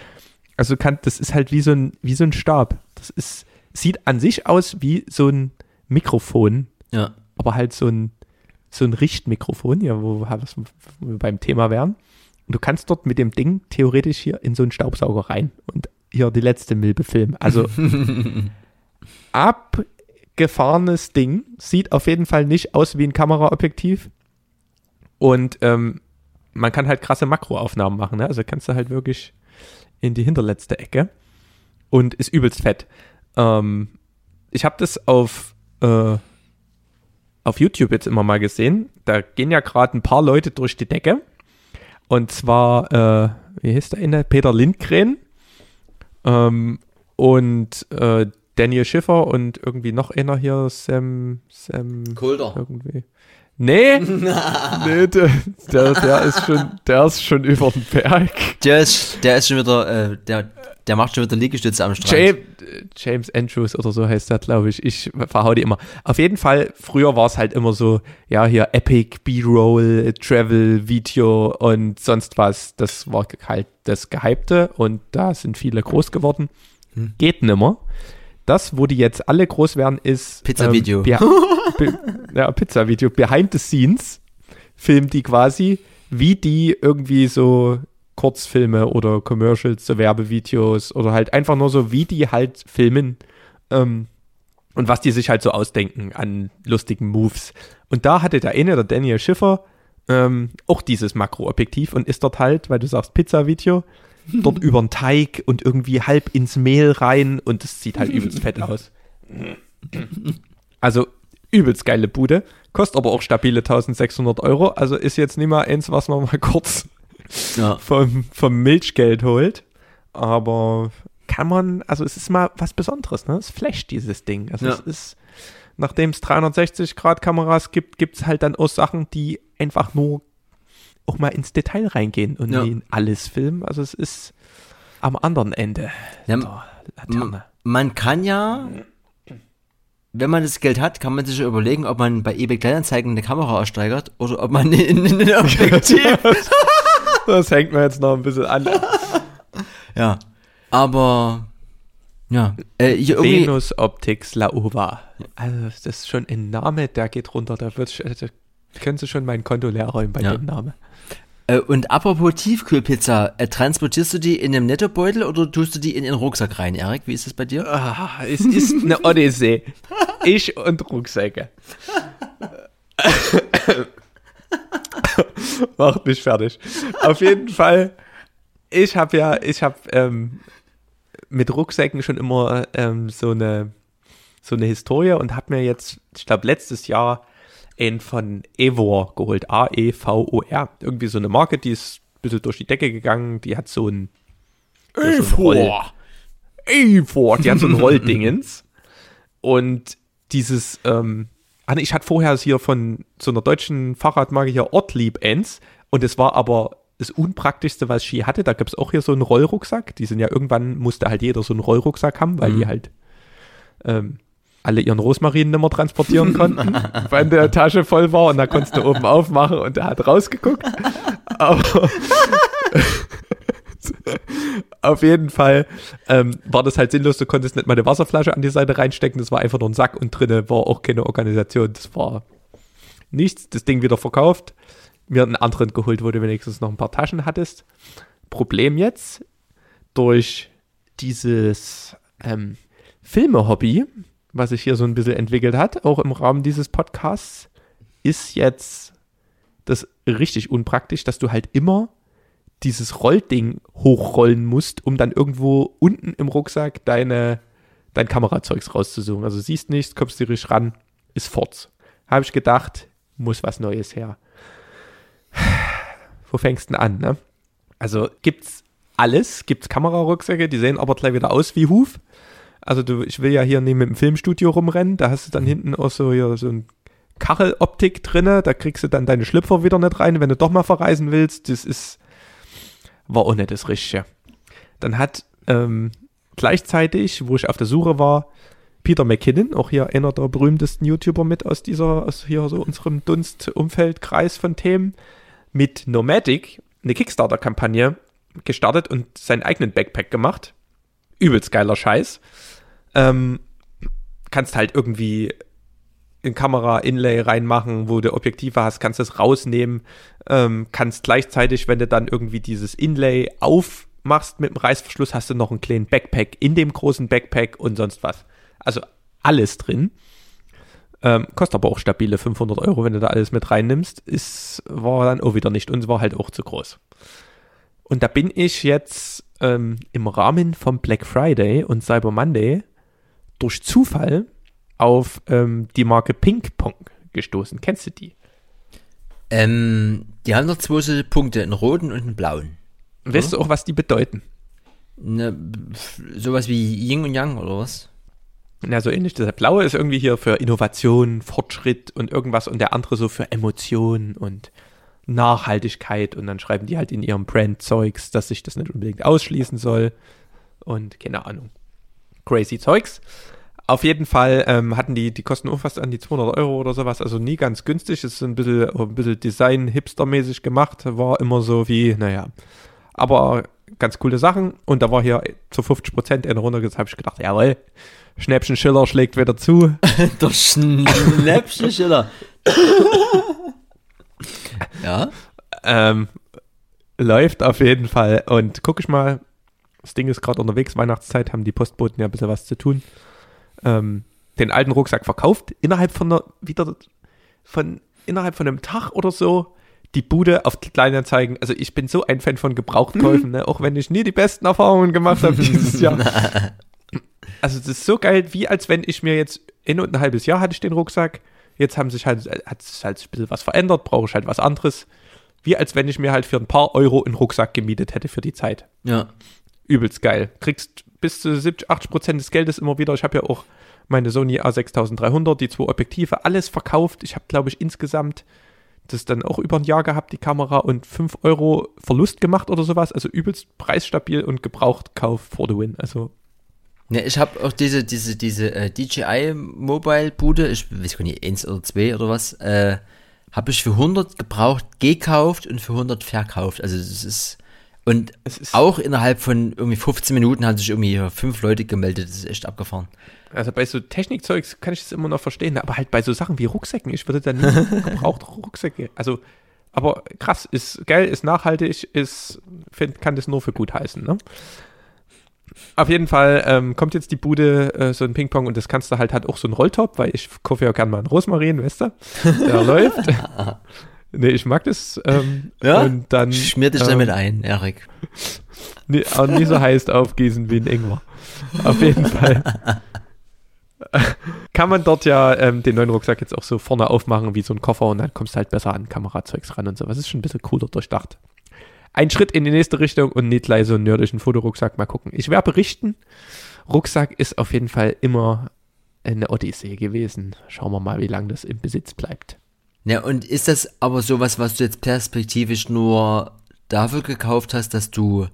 Speaker 1: Also kann, das ist halt wie so ein, wie so ein Stab. Das ist, sieht an sich aus wie so ein Mikrofon.
Speaker 2: Ja.
Speaker 1: Aber halt so ein, so ein Richtmikrofon, ja, wo, wo wir beim Thema wären. Und du kannst dort mit dem Ding theoretisch hier in so einen Staubsauger rein und hier die letzte Milbe filmen. Also [LAUGHS] abgefahrenes Ding. Sieht auf jeden Fall nicht aus wie ein Kameraobjektiv. Und ähm, man kann halt krasse Makroaufnahmen machen. Ne? Also kannst du halt wirklich in die hinterletzte Ecke. Und ist übelst fett. Ähm, ich habe das auf, äh, auf YouTube jetzt immer mal gesehen. Da gehen ja gerade ein paar Leute durch die Decke. Und zwar, äh, wie heißt der eine? Peter Lindgren. Ähm, und äh, Daniel Schiffer und irgendwie noch einer hier, Sam. Sam.
Speaker 2: Kulder.
Speaker 1: Irgendwie. Nee, [LAUGHS] nee [LAUGHS] der, der, der, ist schon, der ist schon über den Berg.
Speaker 2: Der ist, der ist schon wieder, äh, der, der macht schon wieder Liegestütze am Strand.
Speaker 1: James, James Andrews oder so heißt der, glaube ich. Ich verhau die immer. Auf jeden Fall, früher war es halt immer so, ja, hier Epic, B-Roll, Travel, Video und sonst was. Das war halt das Gehypte und da sind viele groß geworden. Hm. Geht nimmer. Das, wo die jetzt alle groß werden, ist
Speaker 2: Pizza-Video.
Speaker 1: Ähm, [LAUGHS] ja, Pizza-Video. Behind the Scenes filmen die quasi, wie die irgendwie so Kurzfilme oder Commercials, so Werbevideos oder halt einfach nur so, wie die halt filmen ähm, und was die sich halt so ausdenken an lustigen Moves. Und da hatte der eine, der Daniel Schiffer, ähm, auch dieses Makroobjektiv und ist dort halt, weil du sagst Pizza-Video, dort über den Teig und irgendwie halb ins Mehl rein und es sieht halt übelst fett [LAUGHS] aus. Also übelst geile Bude, kostet aber auch stabile 1600 Euro, also ist jetzt nicht mal eins, was man mal [LAUGHS] kurz
Speaker 2: Ja.
Speaker 1: vom, vom Milchgeld holt. Aber kann man, also es ist mal was Besonderes, ne? Es flasht dieses Ding. Also
Speaker 2: Ja.
Speaker 1: es ist, nachdem es 360-Grad-Kameras gibt, gibt es halt dann auch Sachen, die einfach nur auch mal ins Detail reingehen und
Speaker 2: Ja.
Speaker 1: in alles filmen. Also es ist am anderen Ende
Speaker 2: Ja,
Speaker 1: Laterne.
Speaker 2: Man kann ja, wenn man das Geld hat, kann man sich ja überlegen, ob man bei eBay Kleinanzeigen eine Kamera ersteigert oder ob man [LAUGHS] in, in, in Objektiv. [LAUGHS]
Speaker 1: Das hängt mir jetzt noch ein bisschen an. [LAUGHS]
Speaker 2: ja. Aber, ja. Äh,
Speaker 1: Venus Optics Laowa. Also das ist schon ein Name, der geht runter. Da, wird, da können Sie schon mein Konto leer räumen bei
Speaker 2: Ja.
Speaker 1: dem Namen.
Speaker 2: Äh, und apropos Tiefkühlpizza, äh, transportierst du die in einem Nettobeutel oder tust du die in den Rucksack rein, Erik? Wie ist das bei dir?
Speaker 1: Ah, es ist eine Odyssee. Ich und Rucksäcke. [LAUGHS] Macht mich fertig. Auf jeden Fall, ich habe ja, ich habe ähm, mit Rucksäcken schon immer ähm, so eine so eine Historie und habe mir jetzt, ich glaube letztes Jahr einen von Evor geholt, A-E-V-O-R. Irgendwie so eine Marke, die ist ein bisschen durch die Decke gegangen, die hat so ein Roll- Evor, die hat so ein [LAUGHS] Rolldingens. Und dieses, ähm, ah, ich hatte vorher hier von so einer deutschen Fahrradmarke hier Ortlieb Ends und es war aber das Unpraktischste, was je hatte. Da gab es auch hier so einen Rollrucksack. Die sind ja irgendwann, musste halt jeder so einen Rollrucksack haben, weil die halt ähm, alle ihren Rosmarin mehr transportieren konnten, [LAUGHS] weil der Tasche voll war und da konntest du oben aufmachen und der hat rausgeguckt. Aber [LAUGHS] auf jeden Fall ähm, war das halt sinnlos. Du konntest nicht mal eine Wasserflasche an die Seite reinstecken. Das war einfach nur ein Sack und drinnen war auch keine Organisation. Das war nichts. Das Ding wieder verkauft. Mir einen anderen geholt, wo du wenigstens noch ein paar Taschen hattest. Problem jetzt, durch dieses ähm, Filme-Hobby, was sich hier so ein bisschen entwickelt hat, auch im Rahmen dieses Podcasts, ist jetzt das richtig unpraktisch, dass du halt immer dieses Rollding hochrollen musst, um dann irgendwo unten im Rucksack deine, dein Kamerazeugs rauszusuchen. Also siehst nichts, kommst direkt ran, ist fort. Habe ich gedacht, muss was Neues her. Wo fängst du denn an, ne? Also gibt's alles, gibt's Kamerarucksäcke, die sehen aber gleich wieder aus wie Huf. Also du, ich will ja hier nicht mit dem Filmstudio rumrennen, da hast du dann hinten auch so, hier, so ein Kacheloptik drinne, da kriegst du dann deine Schlüpfer wieder nicht rein, wenn du doch mal verreisen willst. Das ist, war auch nicht das Richtige. Dann hat ähm, gleichzeitig, wo ich auf der Suche war, Peter McKinnon, auch hier einer der berühmtesten YouTuber mit aus dieser, aus hier so unserem Dunst-Umfeldkreis von Themen, mit Nomadic eine Kickstarter-Kampagne gestartet und seinen eigenen Backpack gemacht. Übelst geiler Scheiß. Ähm, kannst halt irgendwie in Kamera-Inlay reinmachen, wo du Objektive hast, kannst das rausnehmen, ähm, kannst gleichzeitig, wenn du dann irgendwie dieses Inlay aufmachst mit dem Reißverschluss, hast du noch einen kleinen Backpack in dem großen Backpack und sonst was. Also alles drin. Ähm, kostet aber auch stabile 500 Euro, wenn du da alles mit reinnimmst. Ist, war dann auch wieder nicht und war halt auch zu groß. Und da bin ich jetzt ähm, im Rahmen vom Black Friday und Cyber Monday durch Zufall auf ähm, die Marke Ping Pong gestoßen. Kennst du die?
Speaker 2: Ähm, die haben noch zwei so Punkte, einen roten und einen blauen.
Speaker 1: Weißt du auch, was die bedeuten?
Speaker 2: Ne, sowas wie Yin und Yang oder was?
Speaker 1: Ja, so ähnlich. Der blaue ist irgendwie hier für Innovation, Fortschritt und irgendwas und der andere so für Emotion und Nachhaltigkeit und dann schreiben die halt in ihrem Brand Zeugs, dass sich das nicht unbedingt ausschließen soll und keine Ahnung. Crazy Zeugs. Auf jeden Fall ähm, hatten die, die kosten fast an die 200 Euro oder sowas, also nie ganz günstig. Ist ein bisschen, ein bisschen Design-Hipster-mäßig gemacht, war immer so wie, naja, aber ganz coole Sachen. Und da war hier zu 50 Prozent einer runtergesetzt, habe ich gedacht, jawohl, Schnäppchen Schiller schlägt wieder zu. [LAUGHS]
Speaker 2: Der Schnäppchenschiller. [LAUGHS] ja?
Speaker 1: ähm, läuft auf jeden Fall. Und guck ich mal, das Ding ist gerade unterwegs, Weihnachtszeit, haben die Postboten ja ein bisschen was zu tun. Ähm, den alten Rucksack verkauft, innerhalb von einer, wieder von, innerhalb von einem Tag oder so, die Bude auf Kleinanzeigen. Also ich bin so ein Fan von Gebrauchtkäufen, ne? auch wenn ich nie die besten Erfahrungen gemacht habe dieses Jahr. [LAUGHS] Also das ist so geil, wie als wenn ich mir jetzt in und ein halbes Jahr hatte ich den Rucksack. Jetzt haben sich halt, hat sich halt ein bisschen was verändert, brauche ich halt was anderes. Wie als wenn ich mir halt für ein paar Euro einen Rucksack gemietet hätte für die Zeit.
Speaker 2: Ja.
Speaker 1: Übelst geil. Kriegst bis zu 70, 80 Prozent des Geldes immer wieder. Ich habe ja auch meine Sony A6300, die zwei Objektive, alles verkauft. Ich habe, glaube ich, insgesamt das dann auch über ein Jahr gehabt, die Kamera, und 5 Euro Verlust gemacht oder sowas. Also übelst preisstabil und gebraucht Kauf for the win. Also
Speaker 2: Ja, ich habe auch diese, diese, diese äh, DJI Mobile Bude, ich weiß gar nicht, 1 oder 2 oder was, äh, habe ich für 100 gebraucht, gekauft und für 100 verkauft. Also das ist, und auch innerhalb von irgendwie 15 Minuten haben sich irgendwie fünf Leute gemeldet, das ist echt abgefahren.
Speaker 1: Also bei so Technikzeugs kann ich das immer noch verstehen, aber halt bei so Sachen wie Rucksäcken, ich würde da nie [LAUGHS] gebraucht Rucksäcke. Also, aber krass, ist geil, ist nachhaltig, ist, find, kann das nur für gut heißen, ne? Auf jeden Fall ähm, kommt jetzt die Bude, äh, so ein Ping-Pong und das kannst du halt, hat auch so einen Rolltop, weil ich kaufe ja gerne mal einen Rosmarin, weißt du? Der [LAUGHS] läuft. [LAUGHS] Nee, ich mag das. Ähm, [LAUGHS] Und dann.
Speaker 2: Schmier dich
Speaker 1: ähm,
Speaker 2: damit ein, Erik. [LAUGHS]
Speaker 1: Nee, auch nie so heiß aufgießen wie ein Ingwer. Auf jeden Fall. [LAUGHS] Kann man dort ja ähm, den neuen Rucksack jetzt auch so vorne aufmachen wie so ein Koffer und dann kommst du halt besser an Kamerazeugs ran und so. Das ist schon ein bisschen cooler durchdacht. Ein Schritt in die nächste Richtung und nicht gleich so einen nerdischen Fotorucksack. Mal gucken. Ich werde berichten. Rucksack ist auf jeden Fall immer eine Odyssee gewesen. Schauen wir mal, wie lange das im Besitz bleibt.
Speaker 2: Ja, und ist das aber sowas, was du jetzt perspektivisch nur dafür gekauft hast, dass du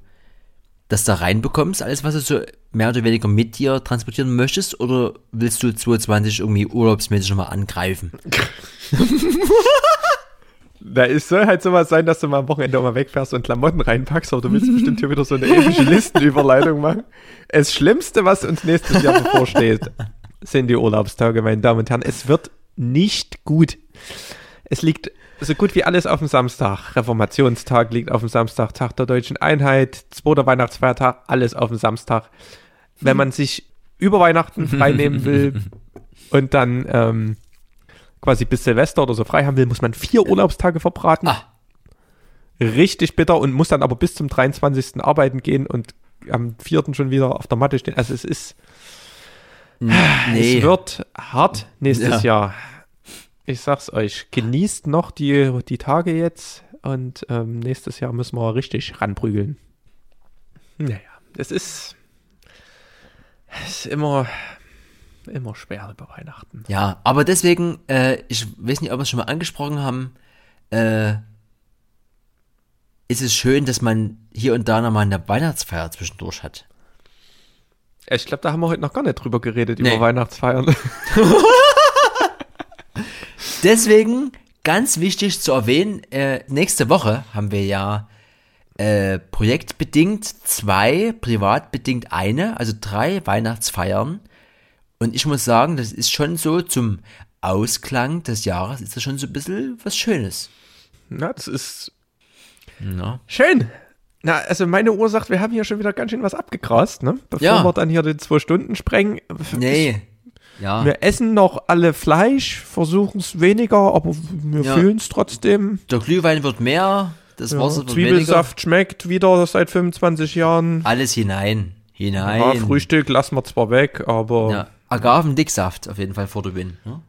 Speaker 2: das da reinbekommst, alles, was du so mehr oder weniger mit dir transportieren möchtest, oder willst du 2020 irgendwie urlaubsmäßig nochmal angreifen? [LAUGHS]
Speaker 1: Da ist, soll halt sowas sein, dass du mal am Wochenende auch mal wegfährst und Klamotten reinpackst, aber du willst bestimmt hier wieder so eine epische [LAUGHS] Listenüberleitung machen. Das Schlimmste, was uns nächstes Jahr bevorsteht, sind die Urlaubstage, meine Damen und Herren. Es wird nicht gut. Es liegt so gut wie alles auf dem Samstag. Reformationstag liegt auf dem Samstag, Tag der deutschen Einheit, zweiter Weihnachtsfeiertag, alles auf dem Samstag. Wenn man sich über Weihnachten freinehmen will [LAUGHS] und dann ähm, quasi bis Silvester oder so frei haben will, muss man vier Urlaubstage verbraten.
Speaker 2: Ah.
Speaker 1: Richtig bitter und muss dann aber bis zum 23. arbeiten gehen und am 4. schon wieder auf der Matte stehen. Also es ist, es wird hart nächstes Jahr. Ich sag's euch, genießt noch die, die Tage jetzt und ähm, nächstes Jahr müssen wir richtig ranprügeln. Naja, es ist, es ist immer, immer schwer über Weihnachten.
Speaker 2: Ja, aber deswegen, äh, ich weiß nicht, ob wir es schon mal angesprochen haben, äh, ist es schön, dass man hier und da nochmal eine Weihnachtsfeier zwischendurch hat.
Speaker 1: Ich glaube, da haben wir heute noch gar nicht drüber geredet,
Speaker 2: Nee.
Speaker 1: über Weihnachtsfeiern. [LAUGHS] [LAUGHS]
Speaker 2: Deswegen ganz wichtig zu erwähnen, äh, nächste Woche haben wir ja äh, projektbedingt zwei, privatbedingt eine, also drei Weihnachtsfeiern. Und ich muss sagen, das ist schon so zum Ausklang des Jahres, ist das schon so ein bisschen was Schönes.
Speaker 1: Na, das ist
Speaker 2: Ja.
Speaker 1: schön. Na, also meine Uhr sagt, wir haben hier schon wieder ganz schön was abgegrast, ne? Bevor
Speaker 2: Ja.
Speaker 1: wir dann hier den zwei Stunden sprengen.
Speaker 2: Nee. Ja.
Speaker 1: Wir essen noch alle Fleisch, versuchen es weniger, aber wir
Speaker 2: Ja.
Speaker 1: fühlen es trotzdem.
Speaker 2: Der Glühwein wird mehr, das
Speaker 1: Ja,
Speaker 2: Wasser wird weniger.
Speaker 1: Zwiebelsaft schmeckt wieder seit 25 Jahren.
Speaker 2: Alles hinein. Hinein.
Speaker 1: Ja, Frühstück lassen wir zwar weg, aber
Speaker 2: Ja. Agavendicksaft auf jeden Fall vor der Win. Ja?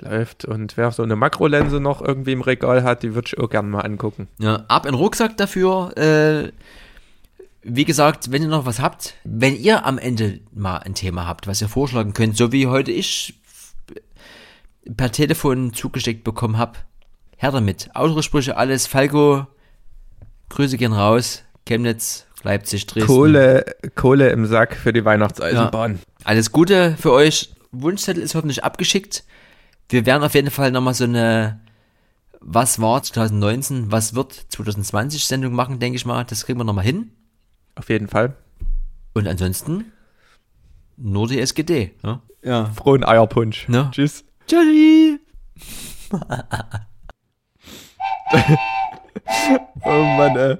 Speaker 1: läuft. Und wer so eine Makrolinse noch irgendwie im Regal hat, die würde ich auch gerne mal angucken.
Speaker 2: Ja, ab in den Rucksack dafür. Äh, wie gesagt, wenn ihr noch was habt, wenn ihr am Ende mal ein Thema habt, was ihr vorschlagen könnt, so wie heute ich per Telefon zugesteckt bekommen habe, her damit. Autosprüche, alles. Falco, Grüße gehen raus. Chemnitz, Leipzig, Dresden.
Speaker 1: Kohle, Kohle im Sack für die Weihnachtseisenbahn.
Speaker 2: Alles Gute für euch. Wunschzettel ist hoffentlich abgeschickt. Wir werden auf jeden Fall nochmal so eine Was war 2019, was wird 2020 Sendung machen, denke ich mal. Das kriegen wir nochmal hin.
Speaker 1: Auf jeden Fall.
Speaker 2: Und ansonsten nur die SGD. Ja. ja.
Speaker 1: Frohen Eierpunsch.
Speaker 2: Ja.
Speaker 1: Tschüss.
Speaker 2: Tschüssi. [LAUGHS]
Speaker 1: Oh Mann, ey.